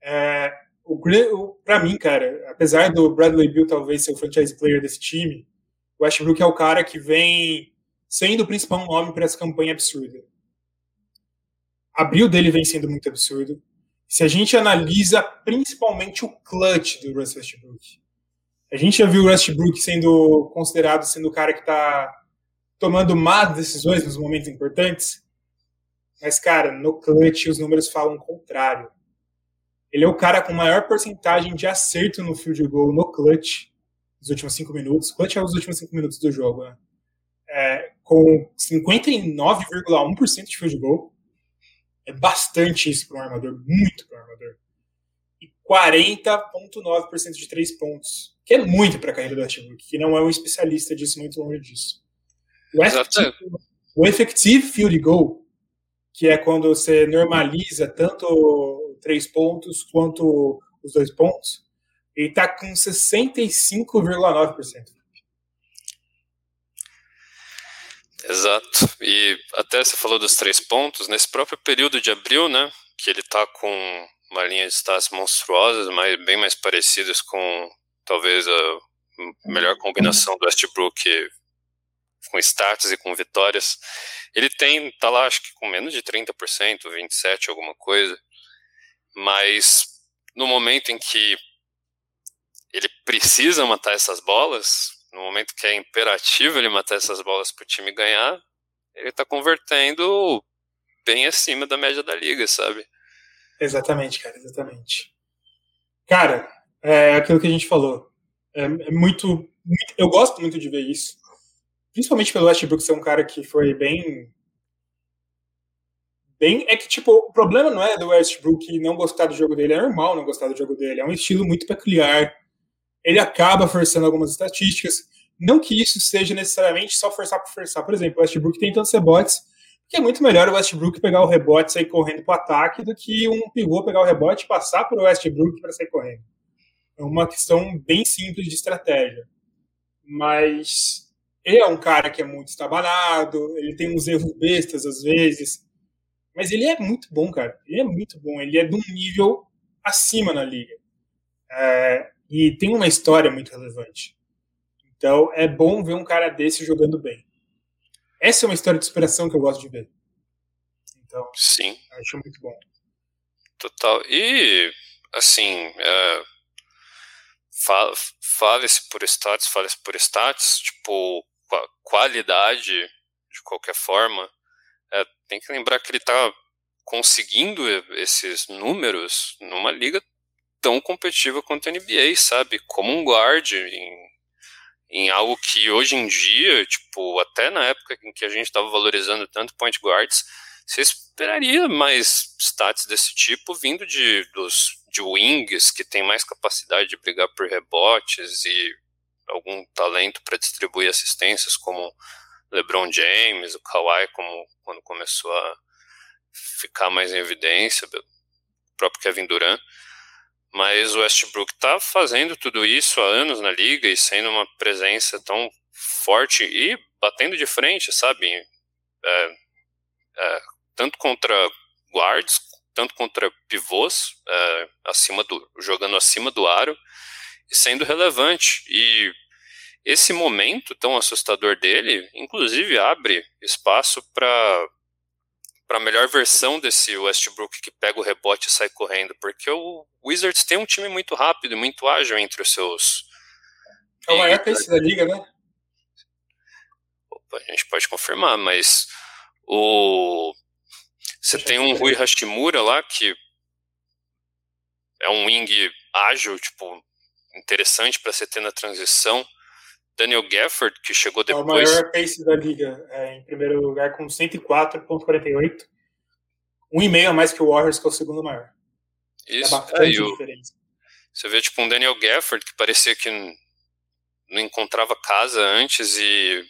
É, para mim, cara, apesar do Bradley Bill talvez ser o franchise player desse time, o Westbrook é o cara que vem sendo o principal nome para essa campanha absurda abril dele vem sendo muito absurdo. Se a gente analisa principalmente o clutch do Russ Westbrook, a gente já viu o Westbrook sendo considerado sendo o cara que está tomando más decisões nos momentos importantes, mas, cara, no clutch os números falam o contrário. Ele é o cara com maior porcentagem de acerto no field goal no clutch nos últimos cinco minutos. Clutch é os últimos cinco minutos do jogo, né? É, com 59,1% de field goal é bastante isso para um armador, muito para um armador. E 40,9% de três pontos, que é muito para a carreira do Westbrook, que não é um especialista disso, muito longe disso. O effective, o effective field goal, que é quando você normaliza tanto três pontos quanto os dois pontos, ele está com 65,9%. Exato. E até você falou dos três pontos, nesse próprio período de abril, né, que ele está com uma linha de stats monstruosas, mas bem mais parecidas com talvez a melhor combinação do Westbrook com stats e com vitórias. Ele tem, tá lá acho que com menos de 30%, 27 alguma coisa. Mas no momento em que ele precisa matar essas bolas, no momento que é imperativo ele matar essas bolas para o time ganhar, ele está convertendo bem acima da média da liga, sabe? Exatamente, cara, exatamente. Cara, é aquilo que a gente falou. É, é muito, muito, Eu gosto muito de ver isso. Principalmente pelo Westbrook ser um cara que foi bem. Bem. É que, tipo, o problema não é do Westbrook não gostar do jogo dele, é normal não gostar do jogo dele. É um estilo muito peculiar ele acaba forçando algumas estatísticas. Não que isso seja necessariamente só forçar por forçar. Por exemplo, o Westbrook tem tantos rebotes, que é muito melhor o Westbrook pegar o rebote e sair correndo para o ataque do que um pivô pegar o rebote e passar para o Westbrook para sair correndo. É uma questão bem simples de estratégia. Mas ele é um cara que é muito estabanado, ele tem uns erros bestas às vezes, mas ele é muito bom, cara. Ele é muito bom. Ele é de um nível acima na liga. É, e tem uma história muito relevante. Então é bom ver um cara desse jogando bem. Essa é uma história de superação que eu gosto de ver. Então, sim, acho muito bom. Total. E assim, é, fale-se por status, fale-se por status, tipo qualidade de qualquer forma. Tem que lembrar que ele está conseguindo esses números numa liga tão competitiva quanto a NBA, sabe? Como um guard em, em algo que hoje em dia, tipo, até na época em que a gente estava valorizando tanto point guards, você esperaria mais stats desse tipo vindo de, dos, de wings que tem mais capacidade de brigar por rebotes e algum talento para distribuir assistências, como LeBron James, o Kawhi, como quando começou a ficar mais em evidência, o próprio Kevin Durant. Mas o Westbrook está fazendo tudo isso há anos na liga e sendo uma presença tão forte e batendo de frente, sabe? É, é, tanto contra guards, tanto contra pivôs, é, acima do, jogando acima do aro e sendo relevante. E esse momento tão assustador dele, inclusive, abre espaço para para a melhor versão desse Westbrook que pega o rebote e sai correndo, porque o Wizards tem um time muito rápido e muito ágil entre os seus. É o maior pace da liga, né? Opa, a gente pode confirmar, mas o você tem um Rui Hashimura lá que é um wing ágil, tipo, interessante para você ter na transição. Daniel Gafford, que chegou depois. É o maior pace da liga, é, em primeiro lugar, com 104,48. Um e meio a mais que o Warriors, que é o segundo maior. Isso, é bastante é, diferença. Você vê, tipo, um Daniel Gafford, que parecia que não encontrava casa antes, e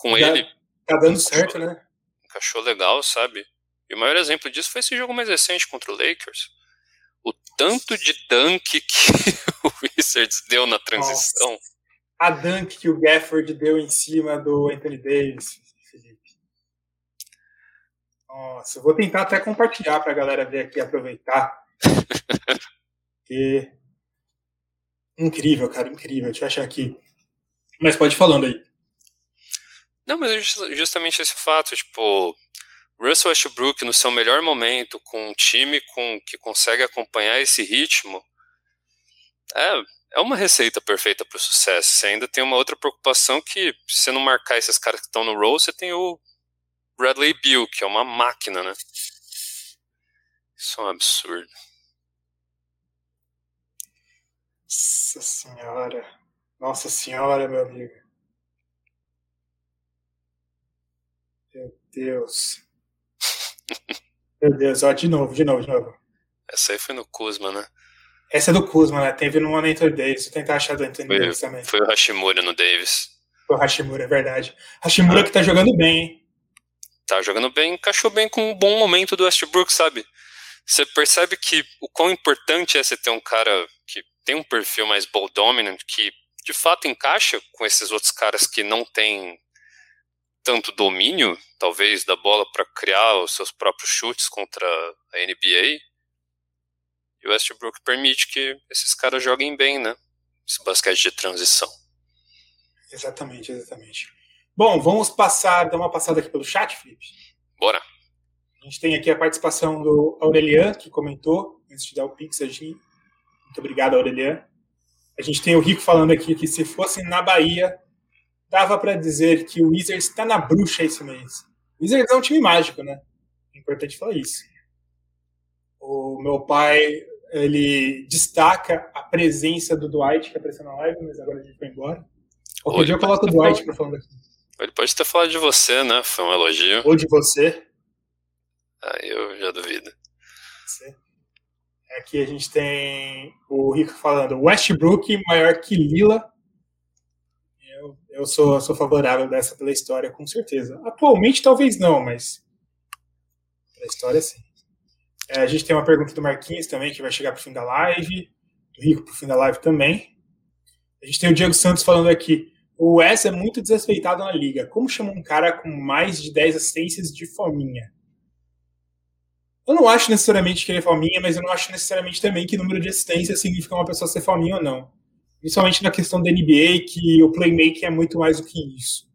com Já, ele. Tá dando certo, né? Encaixou legal, sabe? E o maior exemplo disso foi esse jogo mais recente contra o Lakers. O tanto de dunk que o Wizards deu na transição. Nossa. A dunk que o Gafford deu em cima do Anthony Davis, Felipe. Nossa, eu vou tentar até compartilhar para a galera ver aqui aproveitar. que... Incrível, cara, incrível. Deixa eu achar aqui. Mas pode ir falando aí. Não, mas é justamente esse fato, tipo, Russell Westbrook no seu melhor momento, com um time com, que consegue acompanhar esse ritmo, é, é uma receita perfeita para o sucesso. Você ainda tem uma outra preocupação que, se você não marcar esses caras que estão no roll, você tem o Bradley Bill, que é uma máquina, né? Isso é um absurdo. Nossa senhora. Nossa senhora, meu amigo. Meu Deus. Meu Deus, ó, de novo, de novo, de novo. Essa aí foi no Kuzma, né? Essa é do Kuzma, né? Teve no Anthony Davis. Vou tentar achar do Anthony foi, Davis também. Foi o Hashimura no Davis. Foi o Hashimura, é verdade. Hashimura ah. que tá jogando bem, hein? Tá jogando bem, encaixou bem com um bom momento do Westbrook, sabe? Você percebe que o quão importante é você ter um cara que tem um perfil mais ball dominant, que de fato encaixa com esses outros caras que não têm tanto domínio, talvez, da bola para criar os seus próprios chutes contra a NBA. E o Westbrook permite que esses caras joguem bem, né? Esse basquete de transição. Exatamente, exatamente. Bom, vamos passar, dar uma passada aqui pelo chat, Felipe. Bora. A gente tem aqui a participação do Aurelian, que comentou, antes de dar o pix, a gente... muito obrigado, Aurelian. A gente tem o Rico falando aqui que se fosse na Bahia, dava para dizer que o Wizards está na bruxa esse mês. O Wizards é um time mágico, né? É importante falar isso. O meu pai, ele destaca a presença do Dwight, que apareceu na live, mas agora a gente foi embora. Qualquer dia eu coloco o Dwight para falar aqui. Ele pode ter falado de você, né? Foi um elogio. Ou de você. Ah, eu já duvido. Você. Aqui a gente tem o Rico falando Westbrook maior que Lila eu sou, sou favorável dessa pela história, com certeza. Atualmente, talvez não, mas pela história, sim. É, a gente tem uma pergunta do Marquinhos também, que vai chegar para o fim da live, do Rico para o fim da live também. A gente tem o Diego Santos falando aqui. O Wes é muito desrespeitado na liga. Como chama um cara com mais de 10 assistências de fominha? Eu não acho necessariamente que ele é fominha, mas eu não acho necessariamente também que número de assistências significa uma pessoa ser fominha ou não principalmente na questão da NBA, que o playmaking é muito mais do que isso.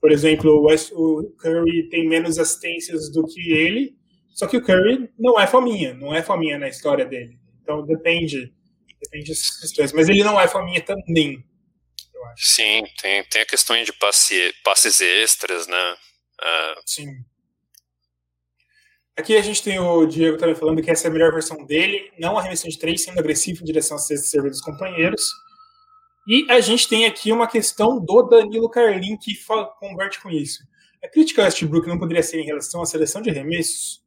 Por exemplo, o, West, o Curry tem menos assistências do que ele, só que o Curry não é fominha, não é fominha na história dele. Então depende, depende dessas questões. Mas ele não é fominha também, eu acho. Sim, tem, tem a questão de passe, passes extras, né? Uh... Sim. Aqui a gente tem o Diego também falando que essa é a melhor versão dele, não arremessando de três, sendo agressivo em direção à cesta e dos companheiros. E a gente tem aqui uma questão do Danilo Carlin que converte com isso. A crítica ao Westbrook não poderia ser em relação à seleção de arremessos?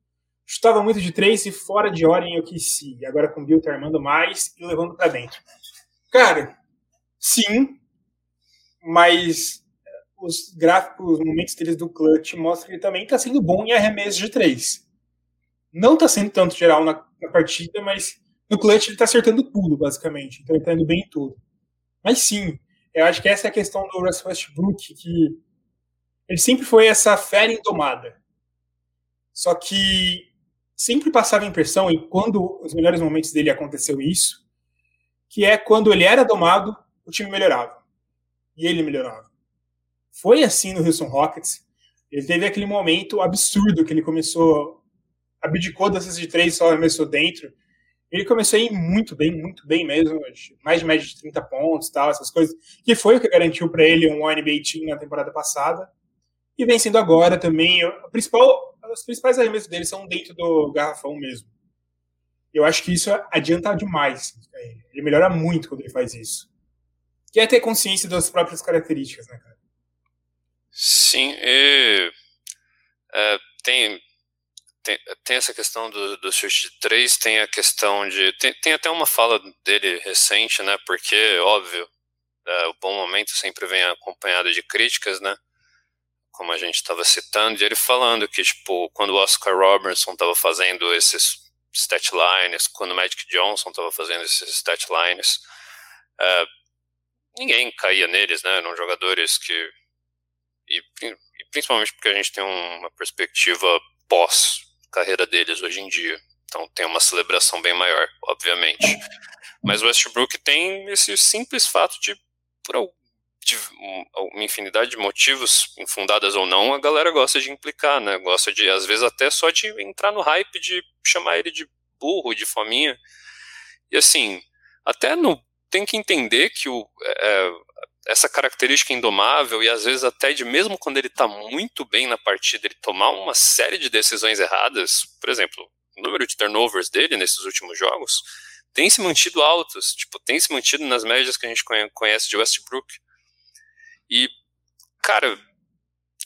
Chutava muito de três e fora de hora em OKC. Agora com o Bill tá armando mais e levando para dentro. Cara, sim, mas os gráficos, os momentos deles do clutch mostram que ele também está sendo bom em arremessos de três. Não está sendo tanto geral na, na, partida, mas no clutch ele está acertando tudo, basicamente. Então ele está indo bem em tudo. Mas sim, eu acho que essa é a questão do Russell Westbrook, que ele sempre foi essa fera indomada. Só que sempre passava a impressão, e quando os melhores momentos dele aconteceu isso, que é quando ele era domado, o time melhorava. E ele melhorava. Foi assim no Houston Rockets. Ele teve aquele momento absurdo que ele começou, abdicou das de três, só começou dentro, ele começou a ir muito bem, muito bem mesmo, mais de média de 30 pontos, tal, essas coisas, que foi o que garantiu para ele um NBA Team na temporada passada. E vem sendo agora também, o principal, os principais arremessos dele são dentro do garrafão mesmo. Eu acho que isso adianta demais. Ele melhora muito quando ele faz isso. Que é ter consciência das próprias características, né, cara? Sim, e, é, tem, tem, tem essa questão do, do chute de três, tem a questão de. Tem, tem até uma fala dele recente, né? Porque, óbvio, é, o bom momento sempre vem acompanhado de críticas, né? Como a gente estava citando, e ele falando que, tipo, quando o Oscar Robertson estava fazendo esses stat lines, quando o Magic Johnson estava fazendo esses stat lines, uh, ninguém caía neles, né? Eram jogadores que. E, e principalmente porque a gente tem uma perspectiva pós-carreira deles hoje em dia. Então tem uma celebração bem maior, obviamente. Mas o Westbrook tem esse simples fato de, por de uma infinidade de motivos, infundadas ou não, a galera gosta de implicar, né? Gosta de, às vezes, até só de entrar no hype de chamar ele de burro, de fominha. E assim, até no. Tem que entender que o, é, essa característica indomável, e às vezes até de mesmo quando ele está muito bem na partida, ele tomar uma série de decisões erradas, por exemplo, o número de turnovers dele nesses últimos jogos tem se mantido altos, tipo, tem se mantido nas médias que a gente conhece de Westbrook. E, cara,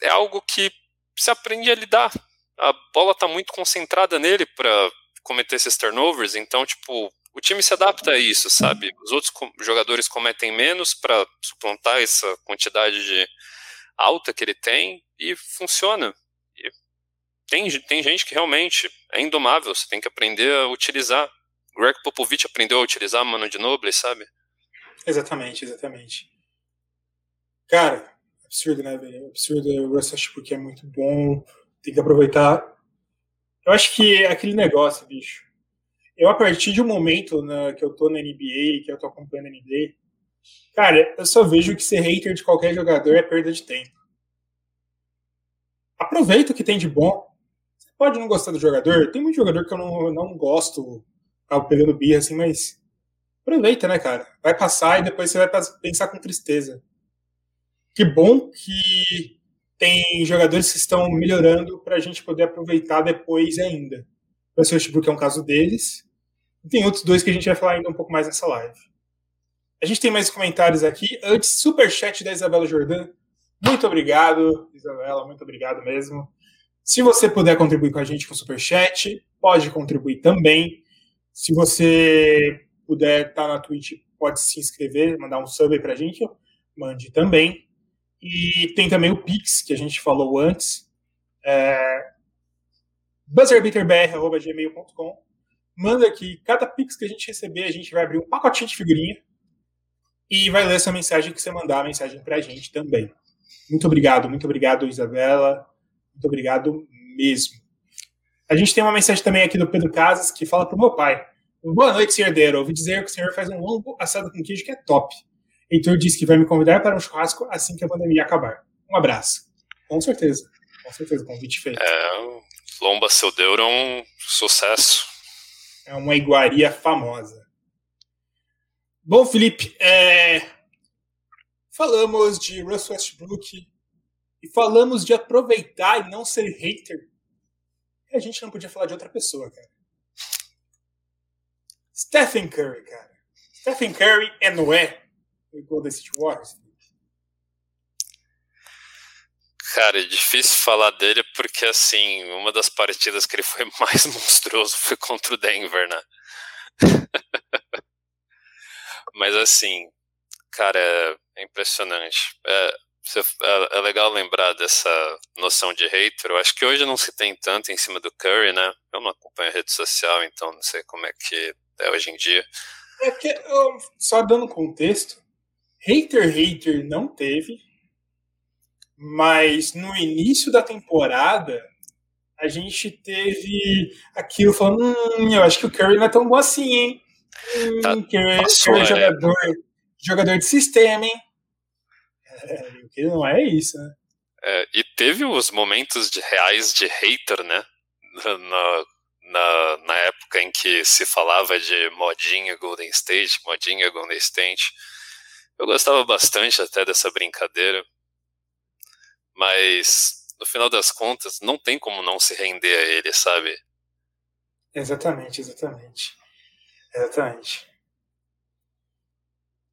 é algo que se aprende a lidar. A bola tá muito concentrada nele para cometer esses turnovers, então, tipo, o time se adapta a isso, sabe? Os outros jogadores cometem menos para suplantar essa quantidade de alta que ele tem e funciona. E tem, tem gente que realmente é indomável, você tem que aprender a utilizar. Greg Popovich aprendeu a utilizar Mano de Noble, sabe? Exatamente, exatamente. Cara, absurdo, né, velho? Absurdo. O Russell porque é muito bom. Tem que aproveitar. Eu acho que é aquele negócio, bicho. Eu, a partir de um momento na, que eu tô na NBA, que eu tô acompanhando a NBA, cara, eu só vejo que ser hater de qualquer jogador é perda de tempo. Aproveita o que tem de bom. Você pode não gostar do jogador. Tem muito jogador que eu não, não gosto, tava pegando birra assim, mas aproveita, né, cara? Vai passar e depois você vai pensar com tristeza que bom que tem jogadores que estão melhorando para a gente poder aproveitar depois ainda. O Westbrook é um caso deles. E tem outros dois que a gente vai falar ainda um pouco mais nessa live. A gente tem mais comentários aqui. Antes, superchat da Isabela Jordan. Muito obrigado, Isabela, muito obrigado mesmo. Se você puder contribuir com a gente com superchat, pode contribuir também. Se você puder estar na Twitch, pode se inscrever, mandar um sub aí pra gente, mande também. E tem também o Pix, que a gente falou antes. É, buzzerbeaterbr.gmail.com Manda aqui, cada Pix que a gente receber, a gente vai abrir um pacotinho de figurinha e vai ler essa mensagem que você mandar, a mensagem pra gente também. Muito obrigado, muito obrigado, Isabela. Muito obrigado mesmo. A gente tem uma mensagem também aqui do Pedro Casas que fala pro meu pai. Boa noite, senhor Deiro. Ouvi dizer que o senhor faz um longo assado com queijo que é top. Heitor disse que vai me convidar para um churrasco assim que a pandemia acabar. Um abraço. Com certeza. Com certeza, convite feito. É, Lomba Seu Deuro é um sucesso. É uma iguaria famosa. Bom, Felipe, é... falamos de Russell Westbrook e falamos de aproveitar e não ser hater. E a gente não podia falar de outra pessoa, cara. Stephen Curry, cara. Stephen Curry é Noé Golden State Warriors? Cara, é difícil falar dele porque, assim, uma das partidas que ele foi mais monstruoso foi contra o Denver, né? Mas, assim, cara, é, impressionante. É, é, é, legal lembrar dessa noção de hater. Eu acho que hoje não se tem tanto em cima do Curry, né? Eu não acompanho a rede social, então não sei como é que é hoje em dia. É que, só dando contexto, Hater Hater não teve, mas no início da temporada a gente teve aquilo falando, hum, eu acho que o Curry não é tão bom assim, hein? Hum, tá, Curry, Curry é jogador, jogador de sistema, hein? É, o que não é isso, né? É, e teve os momentos de reais de hater, né? Na, na, na época em que se falava de modinha Golden State, modinha Golden State. Eu gostava bastante até dessa brincadeira, mas no final das contas não tem como não se render a ele, sabe? Exatamente, exatamente. Exatamente.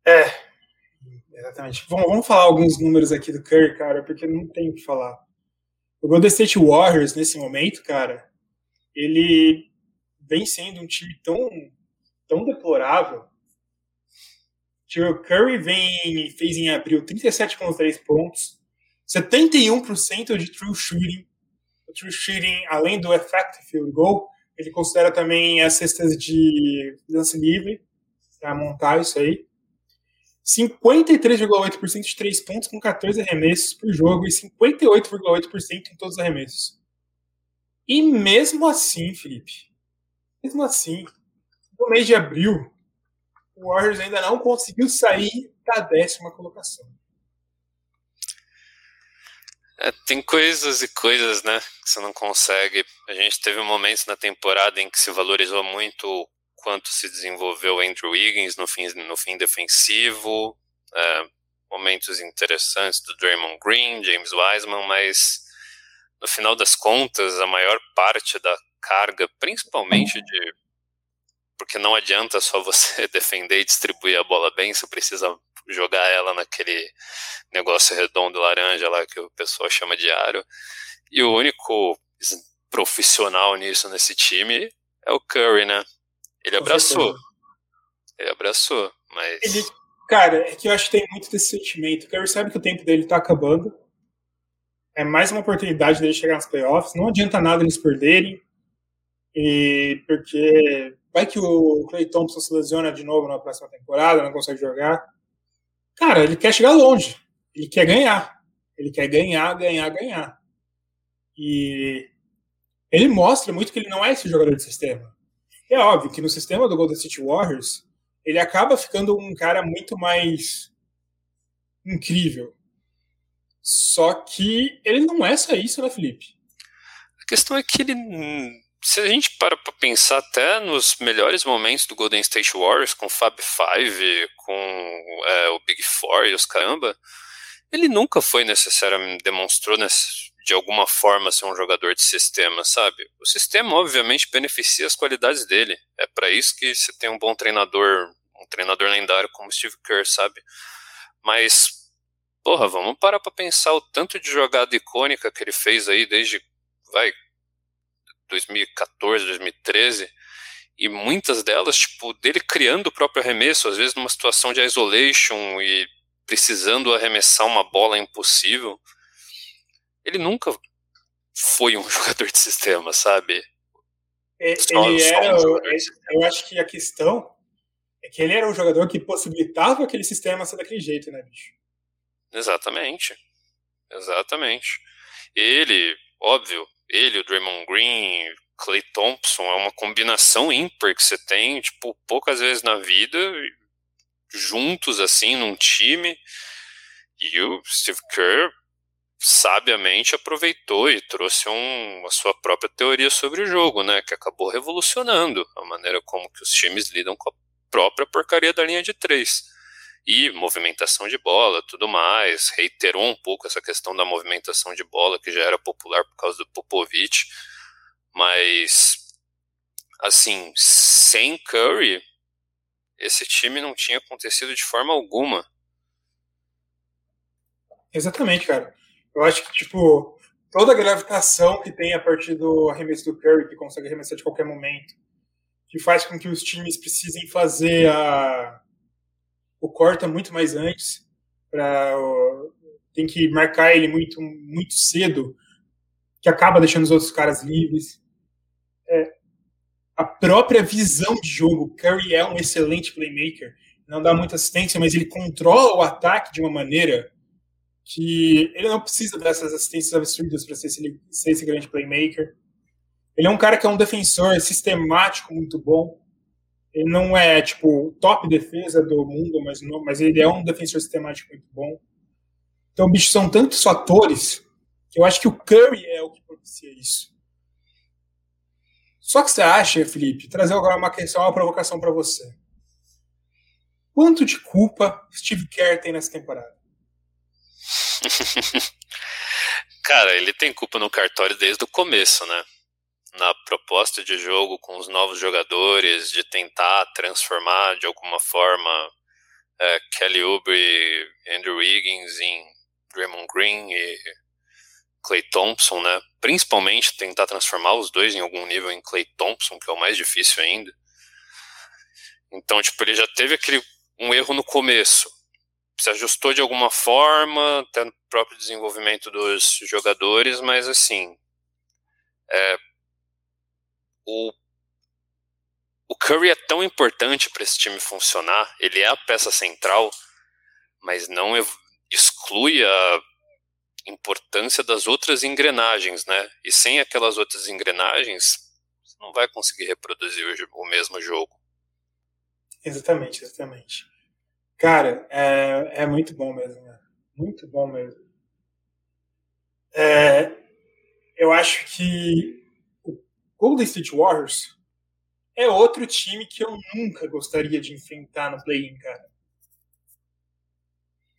É, exatamente. Vamos, falar alguns números aqui do Curry, cara, porque não tem o que falar. O Golden State Warriors, nesse momento, cara, ele vem sendo um time tão, tão deplorável Tio Curry vem, fez em abril 37,3 pontos, 71% de true shooting. O true shooting, além do effective field goal, ele considera também as cestas de lance livre, para montar isso aí. 53,8% de três pontos com 14 arremessos por jogo e 58,8% em todos os arremessos. E mesmo assim, Felipe, mesmo assim, no mês de abril, o Warriors ainda não conseguiu sair da décima colocação. É, tem coisas e coisas, né, que você não consegue. A gente teve momentos na temporada em que se valorizou muito quanto se desenvolveu Andrew Wiggins no fim, no fim defensivo, é, momentos interessantes do Draymond Green, James Wiseman, mas no final das contas, a maior parte da carga, principalmente de porque não adianta só você defender e distribuir a bola bem, você precisa jogar ela naquele negócio redondo laranja lá que o pessoal chama de aro. E o único profissional nisso nesse time é o Curry, né? Ele abraçou. Ele abraçou, mas. Ele, cara, é que eu acho que tem muito desse sentimento. O Curry sabe que o tempo dele tá acabando. É mais uma oportunidade dele chegar nos playoffs. Não adianta nada eles perderem. E porque vai que o Clay Thompson se lesiona de novo na próxima temporada, não consegue jogar. Cara, ele quer chegar longe. Ele quer ganhar. Ele quer ganhar, ganhar, ganhar. E ele mostra muito que ele não é esse jogador de sistema. É óbvio que no sistema do Golden State Warriors, ele acaba ficando um cara muito mais incrível. Só que ele não é só isso, né, Felipe? A questão é que ele. Se a gente para pra pensar até nos melhores momentos do Golden State Warriors, com o Fab Five, com é, o Big Four e os caramba, ele nunca foi necessariamente, demonstrou nesse, de alguma forma ser um jogador de sistema, sabe? O sistema obviamente beneficia as qualidades dele. É para isso que você tem um bom treinador, um treinador lendário como Steve Kerr, sabe? Mas porra, vamos parar para pensar o tanto de jogada icônica que ele fez aí desde vai 2014, 2013 e muitas delas, tipo, dele criando o próprio arremesso, às vezes numa situação de isolation e precisando arremessar uma bola impossível ele nunca foi um jogador de sistema, sabe? É, ele era, um eu acho que a questão é que ele era um jogador que possibilitava aquele sistema ser daquele jeito, né, bicho? Exatamente. Exatamente. Ele, óbvio, ele, o Draymond Green, Clay Thompson, é uma combinação ímpar que você tem, tipo, poucas vezes na vida, juntos, assim, num time. E o Steve Kerr sabiamente aproveitou e trouxe um, a sua própria teoria sobre o jogo, né, que acabou revolucionando a maneira como que os times lidam com a própria porcaria da linha de três. E movimentação de bola, tudo mais, reiterou um pouco essa questão da movimentação de bola, que já era popular por causa do Popovich, mas, assim, sem Curry, esse time não tinha acontecido de forma alguma. Exatamente, cara. Eu acho que, tipo, toda a gravitação que tem a partir do arremesso do Curry, que consegue arremessar de qualquer momento, que faz com que os times precisem fazer a, o corta muito mais antes, pra, tem que marcar ele muito, muito cedo, que acaba deixando os outros caras livres. É, a própria visão de jogo, Curry é um excelente playmaker, não dá muita assistência, mas ele controla o ataque de uma maneira que ele não precisa dessas assistências absurdas para ser, ser esse grande playmaker. Ele é um cara que é um defensor sistemático muito bom. Ele não é, tipo, top defesa do mundo, mas, não, mas ele é um defensor sistemático muito bom. Então, bicho, são tantos fatores que eu acho que o Curry é o que propicia isso. Só que você acha, Felipe, trazer agora uma questão, uma provocação para você. Quanto de culpa Steve Kerr tem nessa temporada? Cara, ele tem culpa no cartório desde o começo, né? Na proposta de jogo com os novos jogadores, de tentar transformar de alguma forma é, Kelly Oubre, Andrew Wiggins em Draymond Green e Clay Thompson, né? Principalmente tentar transformar os dois em algum nível em Clay Thompson, que é o mais difícil ainda. Então, tipo, ele já teve aquele um erro no começo se ajustou de alguma forma, até no próprio desenvolvimento dos jogadores, mas assim, é, o, o Curry é tão importante para esse time funcionar, ele é a peça central, mas não exclui a importância das outras engrenagens, né? E sem aquelas outras engrenagens, você não vai conseguir reproduzir o, o mesmo jogo. Exatamente, exatamente. Cara, é, é muito bom mesmo, né? Muito bom mesmo. É, eu acho que Golden State Warriors é outro time que eu nunca gostaria de enfrentar no play-in, cara.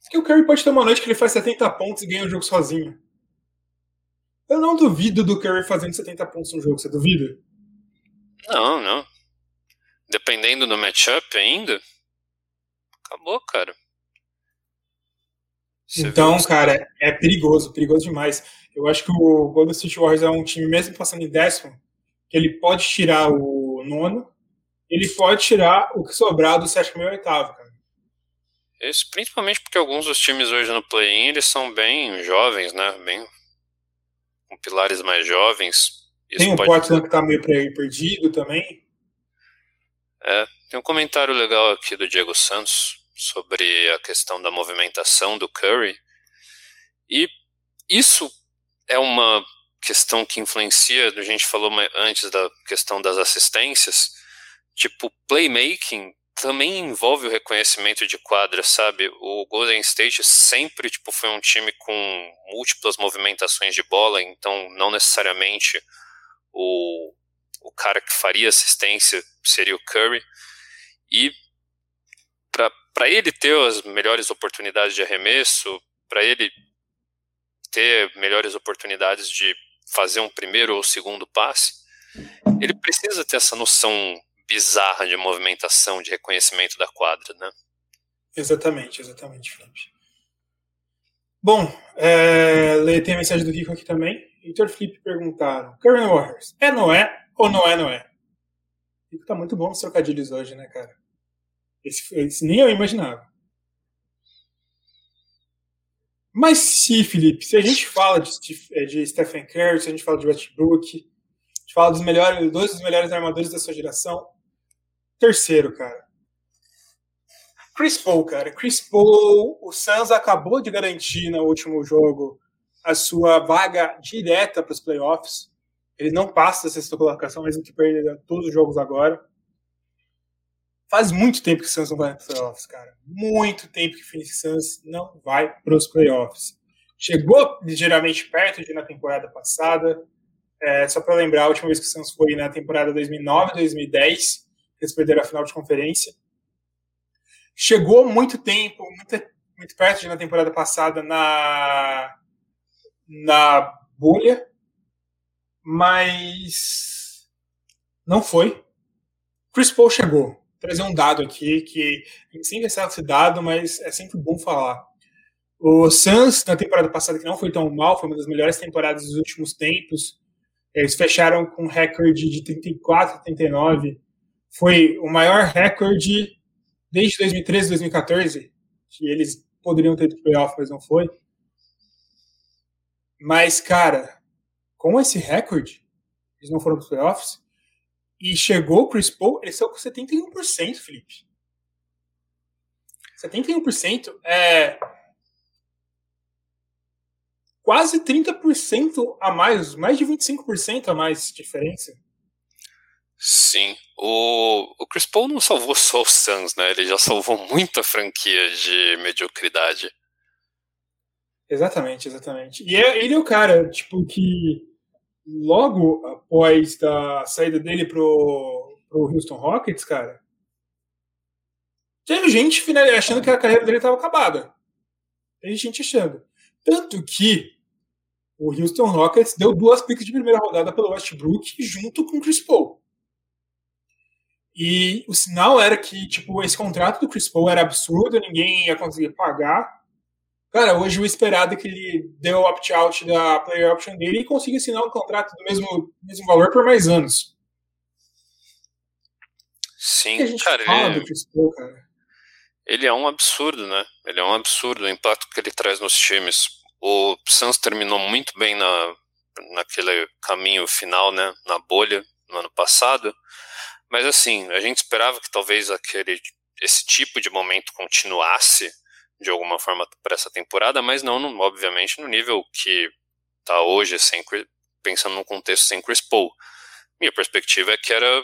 Que o Curry pode ter uma noite que ele faz 70 pontos e ganha o jogo sozinho. Eu não duvido do Curry fazendo 70 pontos no jogo, você duvida? Não, não. Dependendo do matchup ainda, acabou, cara. Você então, cara, é perigoso, perigoso demais. Eu acho que o Golden State Warriors é um time, mesmo passando em décimo, que ele pode tirar o nono, ele pode tirar o que sobrar do sétimo e oitavo, cara. Isso, principalmente porque alguns dos times hoje no play-in, eles são bem jovens, né? Bem com pilares mais jovens. Isso tem o pode... Portland que tá meio perdido também. É, tem um comentário legal aqui do Diego Santos sobre a questão da movimentação do Curry. E isso é uma questão que influencia, a gente falou antes da questão das assistências, tipo, playmaking também envolve o reconhecimento de quadra, sabe? O Golden State sempre tipo foi um time com múltiplas movimentações de bola, então não necessariamente o, o cara que faria assistência seria o Curry. E para ele ter as melhores oportunidades de arremesso, para ele ter melhores oportunidades de fazer um primeiro ou segundo passe, ele precisa ter essa noção bizarra de movimentação, de reconhecimento da quadra, né? Exatamente, exatamente, Felipe. Bom, é, tem a mensagem do Kiko aqui também. Victor Felipe perguntaram: Curry Warriors, é não é ou não é não é? Kiko tá muito bom os trocadilhos hoje, né, cara? Esse, esse nem eu imaginava. Mas se, Felipe, se a gente fala de, de Stephen Curry, se a gente fala de Westbrook, a gente fala dos melhores, dois dos melhores armadores da sua geração, terceiro, cara. Chris Paul, cara. Chris Paul, o Suns acabou de garantir no último jogo a sua vaga direta para os playoffs. Ele não passa da sexta colocação, mesmo que perda todos os jogos agora. Faz muito tempo que o Suns não vai para os playoffs, cara. Muito tempo que o Phoenix Suns não vai para os playoffs. Chegou ligeiramente perto de na temporada passada. É, só para lembrar, a última vez que o Suns foi na temporada 2009-2010 eles perderam a final de conferência. Chegou muito tempo, muito, muito perto de na temporada passada na, na bolha, mas não foi. Chris Paul chegou. Trazer um dado aqui que a gente sempre esse dado, mas é sempre bom falar. O Suns, na temporada passada, que não foi tão mal, foi uma das melhores temporadas dos últimos tempos. Eles fecharam com um recorde de 34, 39 foi o maior recorde desde 2013, 2014, que eles poderiam ter ido playoff, mas não foi. Mas, cara, com esse recorde, eles não foram para playoffs, e chegou o Chris Paul, eles estão com 71%, Felipe. 71% é quase 30% a mais, mais de 25% a mais de diferença. Sim. O, o Chris Paul não salvou só o Suns, né? Ele já salvou muita franquia de mediocridade. Exatamente, exatamente. E é, ele é o cara, tipo, que logo após da saída dele pro, pro Houston Rockets, cara, teve gente achando que a carreira dele estava acabada. Teve gente achando. Tanto que o Houston Rockets deu duas picks de primeira rodada pelo Westbrook junto com o Chris Paul. E o sinal era que, tipo, esse contrato do Chris Paul era absurdo, ninguém ia conseguir pagar. Cara, hoje o esperado é que ele deu o opt-out da player option dele e consiga assinar um contrato do mesmo, mesmo valor por mais anos. Sim, a gente cara, fala ele... do Chris Paul, cara. ele é um absurdo, né? Ele é um absurdo o impacto que ele traz nos times. O Suns terminou muito bem na, naquele caminho final, né? Na bolha, no ano passado. Mas assim, a gente esperava que talvez aquele esse tipo de momento continuasse de alguma forma para essa temporada, mas não, no, obviamente, no nível que está hoje, sem, pensando num contexto sem Chris Paul. Minha perspectiva é que era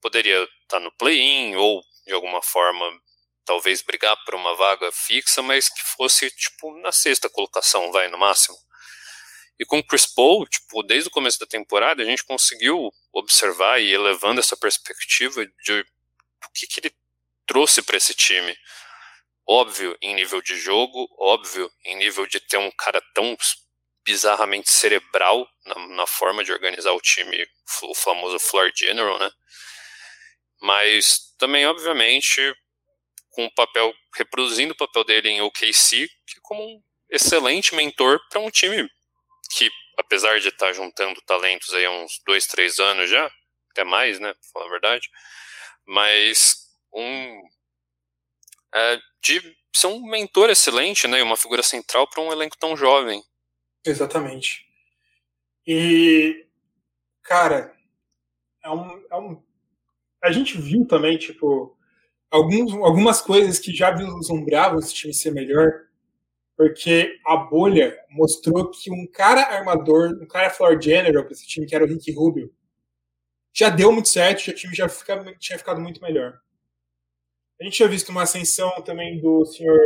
poderia estar tá no play-in ou de alguma forma talvez brigar por uma vaga fixa, mas que fosse tipo na sexta colocação, vai no máximo. E com o Chris Paul, tipo, desde o começo da temporada, a gente conseguiu observar e elevando essa perspectiva de o que, que ele trouxe para esse time. Óbvio em nível de jogo, óbvio em nível de ter um cara tão bizarramente cerebral na, na forma de organizar o time, o famoso floor general, né? Mas também, obviamente, com o papel, reproduzindo o papel dele em OKC, que como um excelente mentor para um time que, apesar de estar tá juntando talentos aí há uns dois, três anos já, até mais, né, pra falar a verdade, mas um é, de ser um mentor excelente, né, e uma figura central para um elenco tão jovem. Exatamente. E, cara, é um, é um a gente viu também, tipo, alguns, algumas coisas que já vislumbravam esse time ser melhor, porque a bolha mostrou que um cara armador, um cara floor general para esse time, que era o Rick Rubio, já deu muito certo, o time já fica, tinha ficado muito melhor. A gente tinha visto uma ascensão também do senhor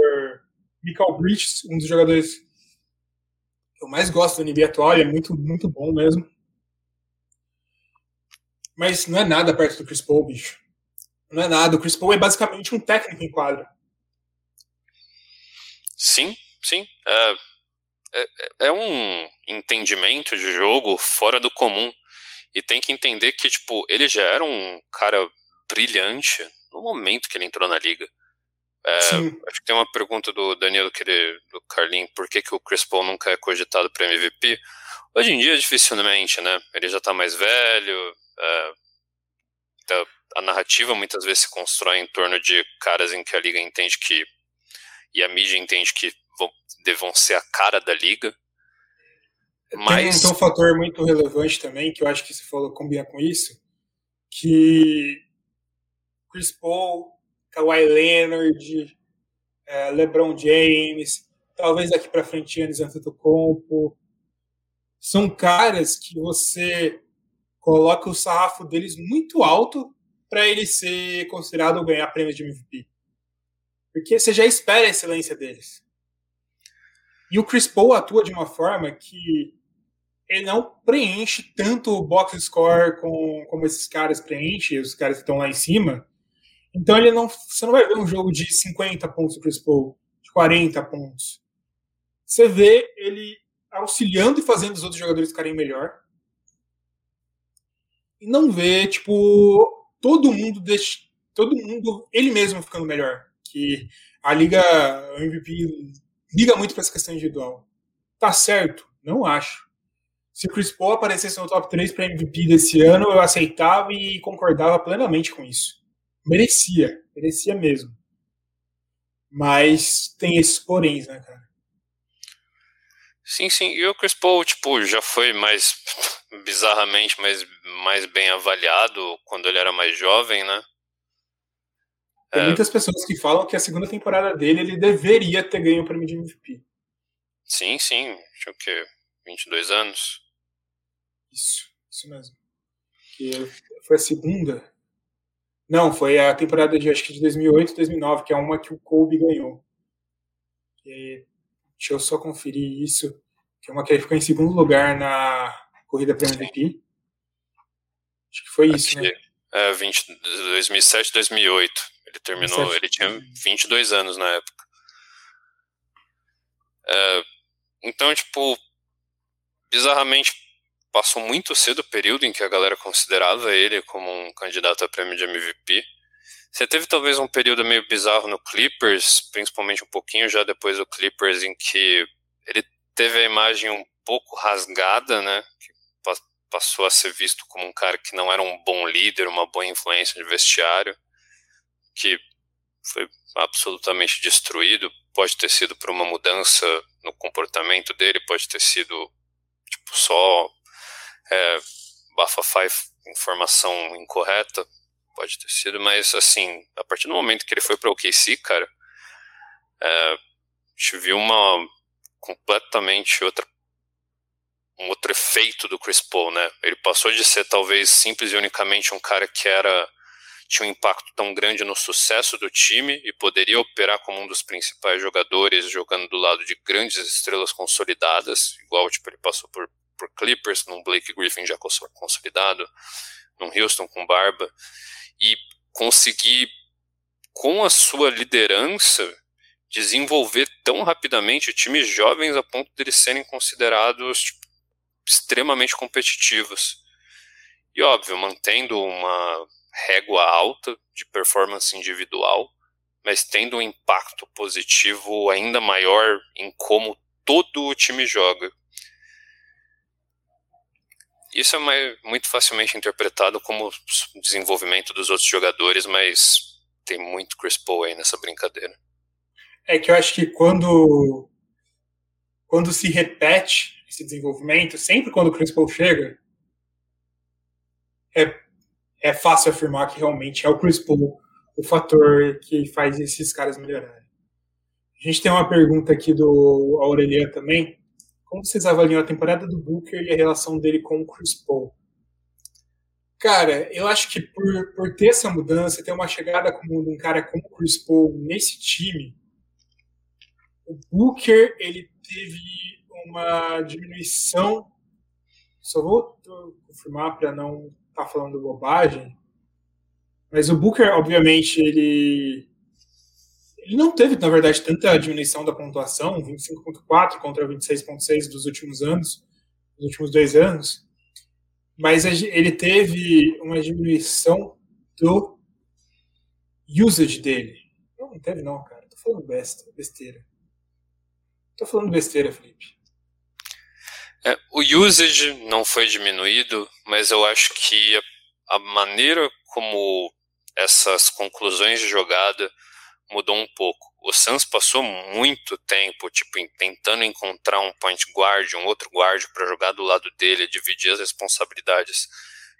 Michael Bridges, um dos jogadores que eu mais gosto da NBA atual, ele é muito, muito bom mesmo. Mas não é nada perto do Chris Paul, bicho. Não é nada. O Chris Paul é basicamente um técnico em quadra. Sim, sim. É, é, é, um entendimento de jogo fora do comum. E tem que entender que, tipo, ele já era um cara brilhante no momento que ele entrou na liga. É, acho que tem uma pergunta do Danilo que ele, do Carlinho, por que, que o Chris Paul nunca é cogitado para MVP? Hoje em dia, dificilmente, né? Ele já tá mais velho, é, então, a narrativa muitas vezes se constrói em torno de caras em que a liga entende que e a mídia entende que vão, devam ser a cara da liga. Mas... Tem um, fator muito relevante também, que eu acho que você falou combina com isso, que Chris Paul, Kawhi Leonard, é, LeBron James, talvez daqui para frente Giannis Antetokounmpo, são caras que você coloca o sarrafo deles muito alto para ele ser considerado ganhar prêmio de MVP. Porque você já espera a excelência deles. E o Chris Paul atua de uma forma que ele não preenche tanto o box score com, como esses caras preenchem, os caras que estão lá em cima. Então ele não, você não vai ver um jogo de 50 pontos do Chris Paul, de 40 pontos. Você vê ele auxiliando e fazendo os outros jogadores ficarem melhor e não ver, tipo, todo mundo deixa, todo mundo, ele mesmo ficando melhor. Que a liga, o MVP, liga muito para essa questão individual. Tá certo? Não acho. Se o Chris Paul aparecesse no top 3 para MVP desse ano, eu aceitava e concordava plenamente com isso. Merecia, merecia mesmo. Mas tem esses poréns, né, cara? Sim, sim. E o Chris Paul, tipo, já foi mais bizarramente mais, mais bem avaliado quando ele era mais jovem, né? Tem é... muitas pessoas que falam que a segunda temporada dele ele deveria ter ganho o prêmio de MVP. Sim, sim. Tinha o quê? 22 anos? Isso, isso mesmo. Que foi a segunda. Não, foi a temporada de acho que de 2008 2009, que é uma que o Kobe ganhou. E Deixa eu só conferir isso. Que é uma que ele ficou em segundo lugar na corrida para MVP. Acho que foi isso, Aqui, né? É, 20, 2007, 2008. Ele terminou, 2007, ele tinha 22 anos na época. É, então, tipo, bizarramente passou muito cedo o período em que a galera considerava ele como um candidato a prêmio de MVP. Você teve talvez um período meio bizarro no Clippers, principalmente um pouquinho já depois do Clippers, em que ele teve a imagem um pouco rasgada, né? Que passou a ser visto como um cara que não era um bom líder, uma boa influência de vestiário, que foi absolutamente destruído. Pode ter sido por uma mudança no comportamento dele, pode ter sido tipo só é, informação incorreta, pode ter sido, mas assim, a partir do momento que ele foi para o OKC, cara, é, viu uma completamente outra um outro efeito do Chris Paul, né? Ele passou de ser talvez simples e unicamente um cara que era tinha um impacto tão grande no sucesso do time e poderia operar como um dos principais jogadores, jogando do lado de grandes estrelas consolidadas, igual tipo, ele passou por, por Clippers, num Blake Griffin já consolidado, num Houston com Barba, e conseguir, com a sua liderança, desenvolver tão rapidamente times jovens a ponto de eles serem considerados tipo, extremamente competitivos. E óbvio, mantendo uma régua alta de performance individual, mas tendo um impacto positivo ainda maior em como todo o time joga. Isso é mais, muito facilmente interpretado como desenvolvimento dos outros jogadores, mas tem muito Chris Paul aí nessa brincadeira. É que eu acho que quando quando se repete esse desenvolvimento, sempre quando o Chris Paul chega, é é fácil afirmar que realmente é o Chris Paul o fator que faz esses caras melhorarem. A gente tem uma pergunta aqui do Aurelian também. Como vocês avaliam a temporada do Booker e a relação dele com o Chris Paul? Cara, eu acho que por, por ter essa mudança, ter uma chegada como um cara como o Chris Paul nesse time, o Booker ele teve uma diminuição. Só vou confirmar para não tá falando bobagem, mas o Booker, obviamente, ele ele não teve, na verdade, tanta diminuição da pontuação, 25.4 contra 26.6 dos últimos anos, dos últimos dois anos, mas ele teve uma diminuição do usage dele. Não, não teve não, cara. Tô falando besta, besteira. Tô falando besteira, Felipe. É, o usage não foi diminuído, mas eu acho que a, a maneira como essas conclusões de jogada mudou um pouco. O Suns passou muito tempo, tipo, tentando encontrar um point guard, um outro guard para jogar do lado dele, dividir as responsabilidades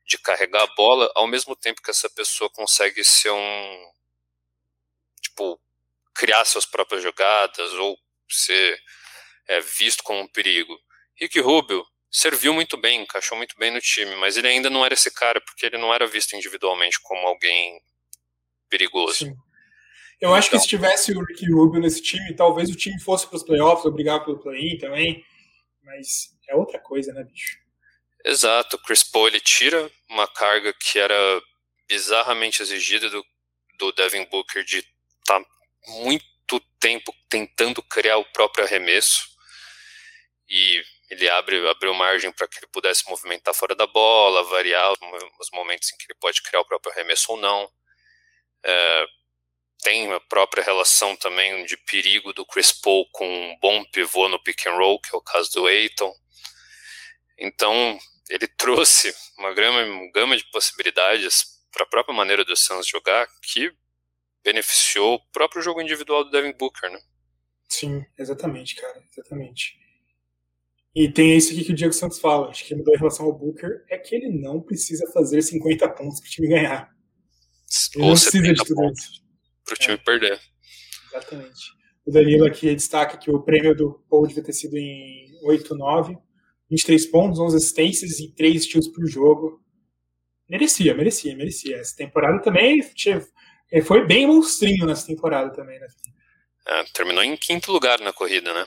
de carregar a bola, ao mesmo tempo que essa pessoa consegue ser um tipo criar suas próprias jogadas ou ser é, visto como um perigo. Rick Rubio serviu muito bem, encaixou muito bem no time, mas ele ainda não era esse cara, porque ele não era visto individualmente como alguém perigoso. Sim. Eu então, acho que então se tivesse o Ricky Rubio nesse time, talvez o time fosse para os playoffs ou brigar pelo play-in também, mas é outra coisa, né, bicho? Exato, o Chris Paul ele tira uma carga que era bizarramente exigida do, do Devin Booker de estar tá muito tempo tentando criar o próprio arremesso e ele abre abriu margem para que ele pudesse movimentar fora da bola, variar os momentos em que ele pode criar o próprio arremesso ou não. É, tem a própria relação também de perigo do Chris Paul com um bom pivô no pick and roll, que é o caso do Aiton. Então, ele trouxe uma gama, uma gama de possibilidades para a própria maneira do Suns jogar que beneficiou o próprio jogo individual do Devin Booker, né? Sim, exatamente, cara, exatamente. E tem isso aqui que o Diego Santos fala, acho que mudou em relação ao Booker, é que ele não precisa fazer 50 pontos para o time ganhar. Ele Ou não precisa de tudo isso. Para o time é. perder. Exatamente. O Danilo aqui destaca que o prêmio do Paul devia ter sido em 8-9, 23 pontos, 11 assistências e 3 steals por jogo. Merecia, merecia, merecia. Essa temporada também foi bem monstrinho nessa temporada também, né? É, terminou em quinto lugar na corrida, né?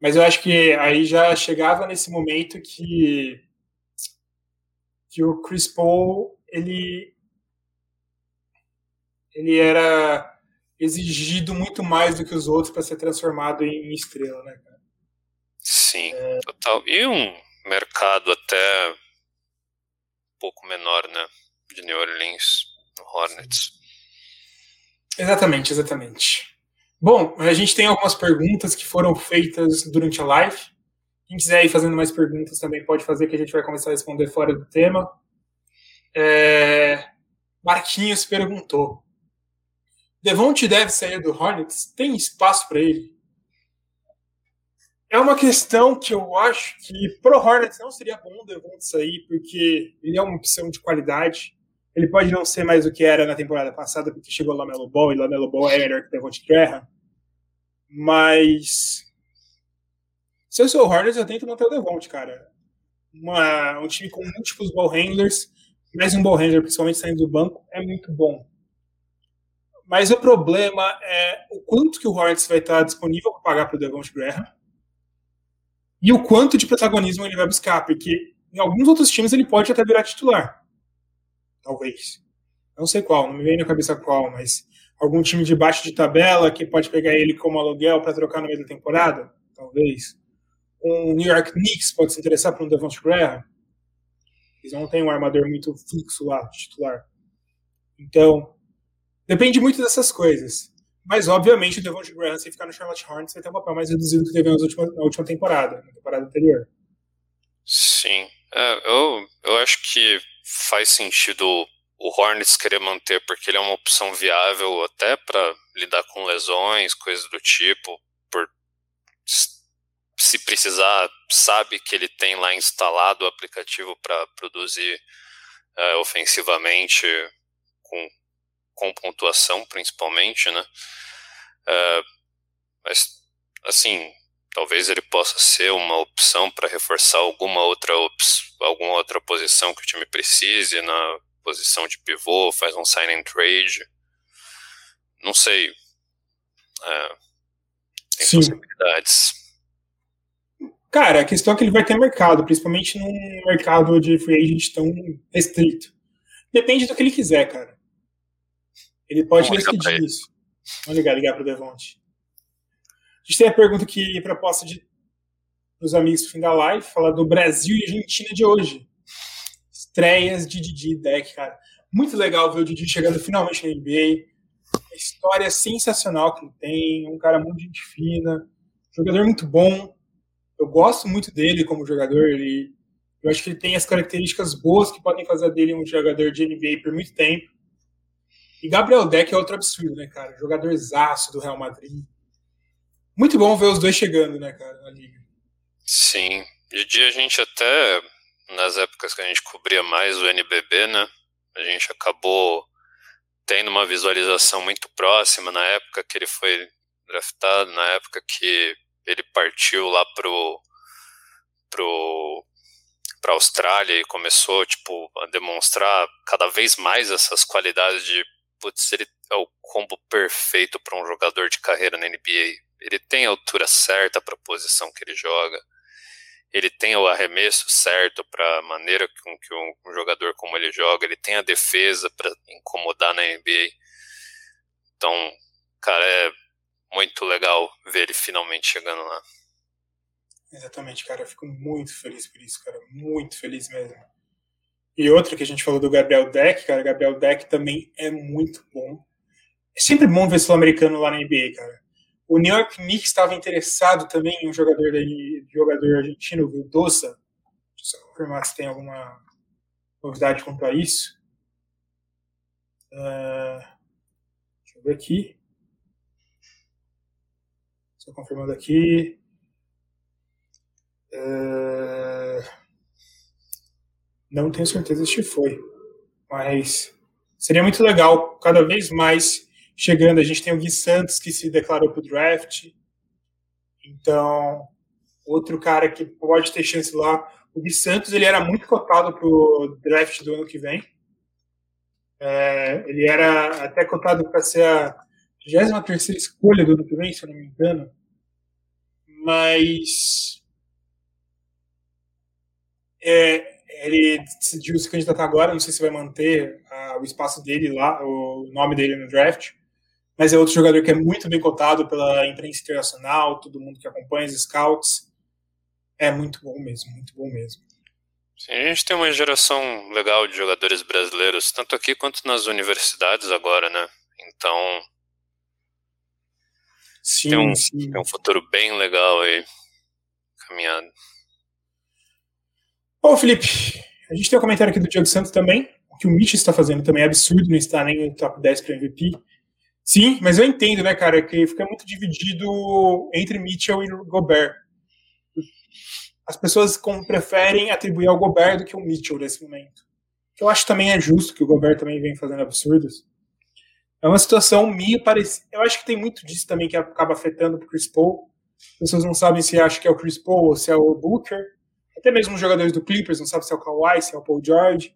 Mas eu acho que aí já chegava nesse momento que que o Chris Paul ele ele era exigido muito mais do que os outros para ser transformado em estrela, né, cara? Sim, é... total. E um mercado até um pouco menor, né, de New Orleans, no Hornets. Exatamente, exatamente. Bom, a gente tem algumas perguntas que foram feitas durante a live. Quem quiser ir fazendo mais perguntas também pode fazer, que a gente vai começar a responder fora do tema. É... Marquinhos perguntou: Devonte deve sair do Hornets? Tem espaço para ele? É uma questão que eu acho que pro Hornets não seria bom o Devonte sair, porque ele é uma opção de qualidade. Ele pode não ser mais o que era na temporada passada, porque chegou lá Lamelo Ball e Lamelo Ball é melhor que Devonte Graham. Mas se eu sou o Hornets, eu tento manter o Devonte, cara. Uma, um time com múltiplos ball handlers, mais um ball handler, principalmente saindo do banco, é muito bom. Mas o problema é o quanto que o Hornets vai estar disponível para pagar para o Devonte Graham e o quanto de protagonismo ele vai buscar, porque em alguns outros times ele pode até virar titular. Talvez. Não sei qual, não me vem na cabeça qual, mas algum time de baixo de tabela que pode pegar ele como aluguel para trocar no meio da temporada? Talvez. Um New York Knicks pode se interessar por um Devonte Graham. Eles não têm um armador muito fixo lá, titular. Então, depende muito dessas coisas. Mas, obviamente, o Devonte Graham, se ficar no Charlotte Hornets, vai ter um papel mais reduzido do que teve na última, na última temporada, na temporada anterior. Sim. É, eu, eu acho que faz sentido o Hornets querer manter, porque ele é uma opção viável até para lidar com lesões, coisas do tipo, por se precisar, sabe que ele tem lá instalado o aplicativo para produzir é, ofensivamente com, com pontuação, principalmente, né? É, mas, assim, talvez ele possa ser uma opção para reforçar alguma outra, alguma outra posição que o time precise, na posição de pivô, faz um sign and trade. Não sei. É, tem Sim. possibilidades. Cara, a questão é que ele vai ter mercado, principalmente num mercado de free agent tão restrito. Depende do que ele quiser, cara. Ele pode decidir isso. Vamos ligar, ligar pro Devonte. A gente tem a pergunta aqui, proposta de dos amigos do fim da live, falar do Brasil e Argentina de hoje. Estreias de Didi Deck, cara. Muito legal ver o Didi chegando finalmente na NBA. A história sensacional que ele tem, um cara muito gente fina, jogador muito bom eu gosto muito dele como jogador. Ele, eu acho que ele tem as características boas que podem fazer dele um jogador de NBA por muito tempo. E Gabriel Deck é outro absurdo, né, cara? Jogador zaço do Real Madrid. Muito bom ver os dois chegando, né, cara, na liga. Sim. De dia a gente até, nas épocas que a gente cobria mais o NBB, né, a gente acabou tendo uma visualização muito próxima na época que ele foi draftado, na época que ele partiu lá pro pro para Austrália e começou tipo a demonstrar cada vez mais essas qualidades de putz, ele é o combo perfeito para um jogador de carreira na NBA. Ele tem a altura certa para a posição que ele joga. Ele tem o arremesso certo para a maneira com que um, jogador como ele joga. Ele tem a defesa para incomodar na NBA. Então, cara, é muito legal ver ele finalmente chegando lá. Exatamente, cara. Eu fico muito feliz por isso, cara. Muito feliz mesmo. E outra que a gente falou do Gabriel Deck, cara. Gabriel Deck também é muito bom. É sempre bom ver sul-americano lá na NBA, cara. O New York Knicks estava interessado também em um jogador daí, jogador argentino, o Vildosa. Deixa eu só confirmar se tem alguma novidade quanto a isso. Uh, deixa eu ver aqui. Só confirmando aqui. É... Não tenho certeza se foi, mas seria muito legal, cada vez mais chegando. A gente tem o Gui Santos que se declarou para o draft, então outro cara que pode ter chance lá. O Gui Santos ele era muito cotado para o draft do ano que vem. É, ele era até cotado para ser a 23 escolha do ano que vem, se eu não me engano. Mas. É, ele decidiu se candidatar agora, não sei se vai manter uh, o espaço dele lá, o nome dele no draft. Mas é outro jogador que é muito bem cotado pela imprensa internacional, todo mundo que acompanha os scouts. É muito bom mesmo, muito bom mesmo. Sim, a gente tem uma geração legal de jogadores brasileiros, tanto aqui quanto nas universidades agora, né? Então, Sim, tem um, sim. Tem um futuro bem legal aí caminhado. Bom, Felipe, a gente tem um comentário aqui do Diego Santos também. o que o Mitch está fazendo também é absurdo, não está nem no top 10 para MVP. Sim, mas eu entendo, né, cara, que fica muito dividido entre Mitchell e Gobert. As pessoas preferem atribuir ao Gobert do que ao Mitchell nesse momento. Eu acho também é justo que o Gobert também vem fazendo absurdos. É uma situação meio parecida. Eu acho que tem muito disso também que acaba afetando o Chris Paul. As pessoas não sabem se acha que é o Chris Paul ou se é o Booker. Até mesmo os jogadores do Clippers não sabem se é o Kawhi, se é o Paul George.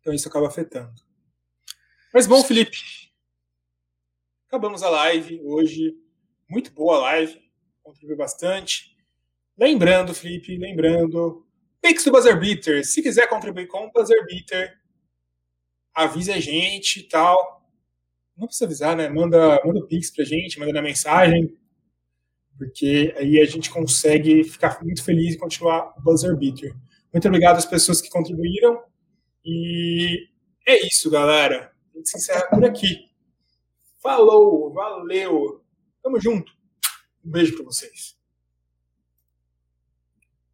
Então isso acaba afetando. Mas bom, Felipe. Acabamos a live hoje. Muito boa a live. Contribuiu bastante. Lembrando, Felipe, lembrando. Pix do Buzzer Beater. Se quiser contribuir com o Buzzer Beater, avisa a gente e tal. Não precisa avisar, né? Manda, manda o Pix pra gente, manda na mensagem. Porque aí a gente consegue ficar muito feliz e continuar o Buzzer Beater. Muito obrigado às pessoas que contribuíram. E é isso, galera. A gente se encerra por aqui. Falou, valeu. Tamo junto. Um beijo para vocês.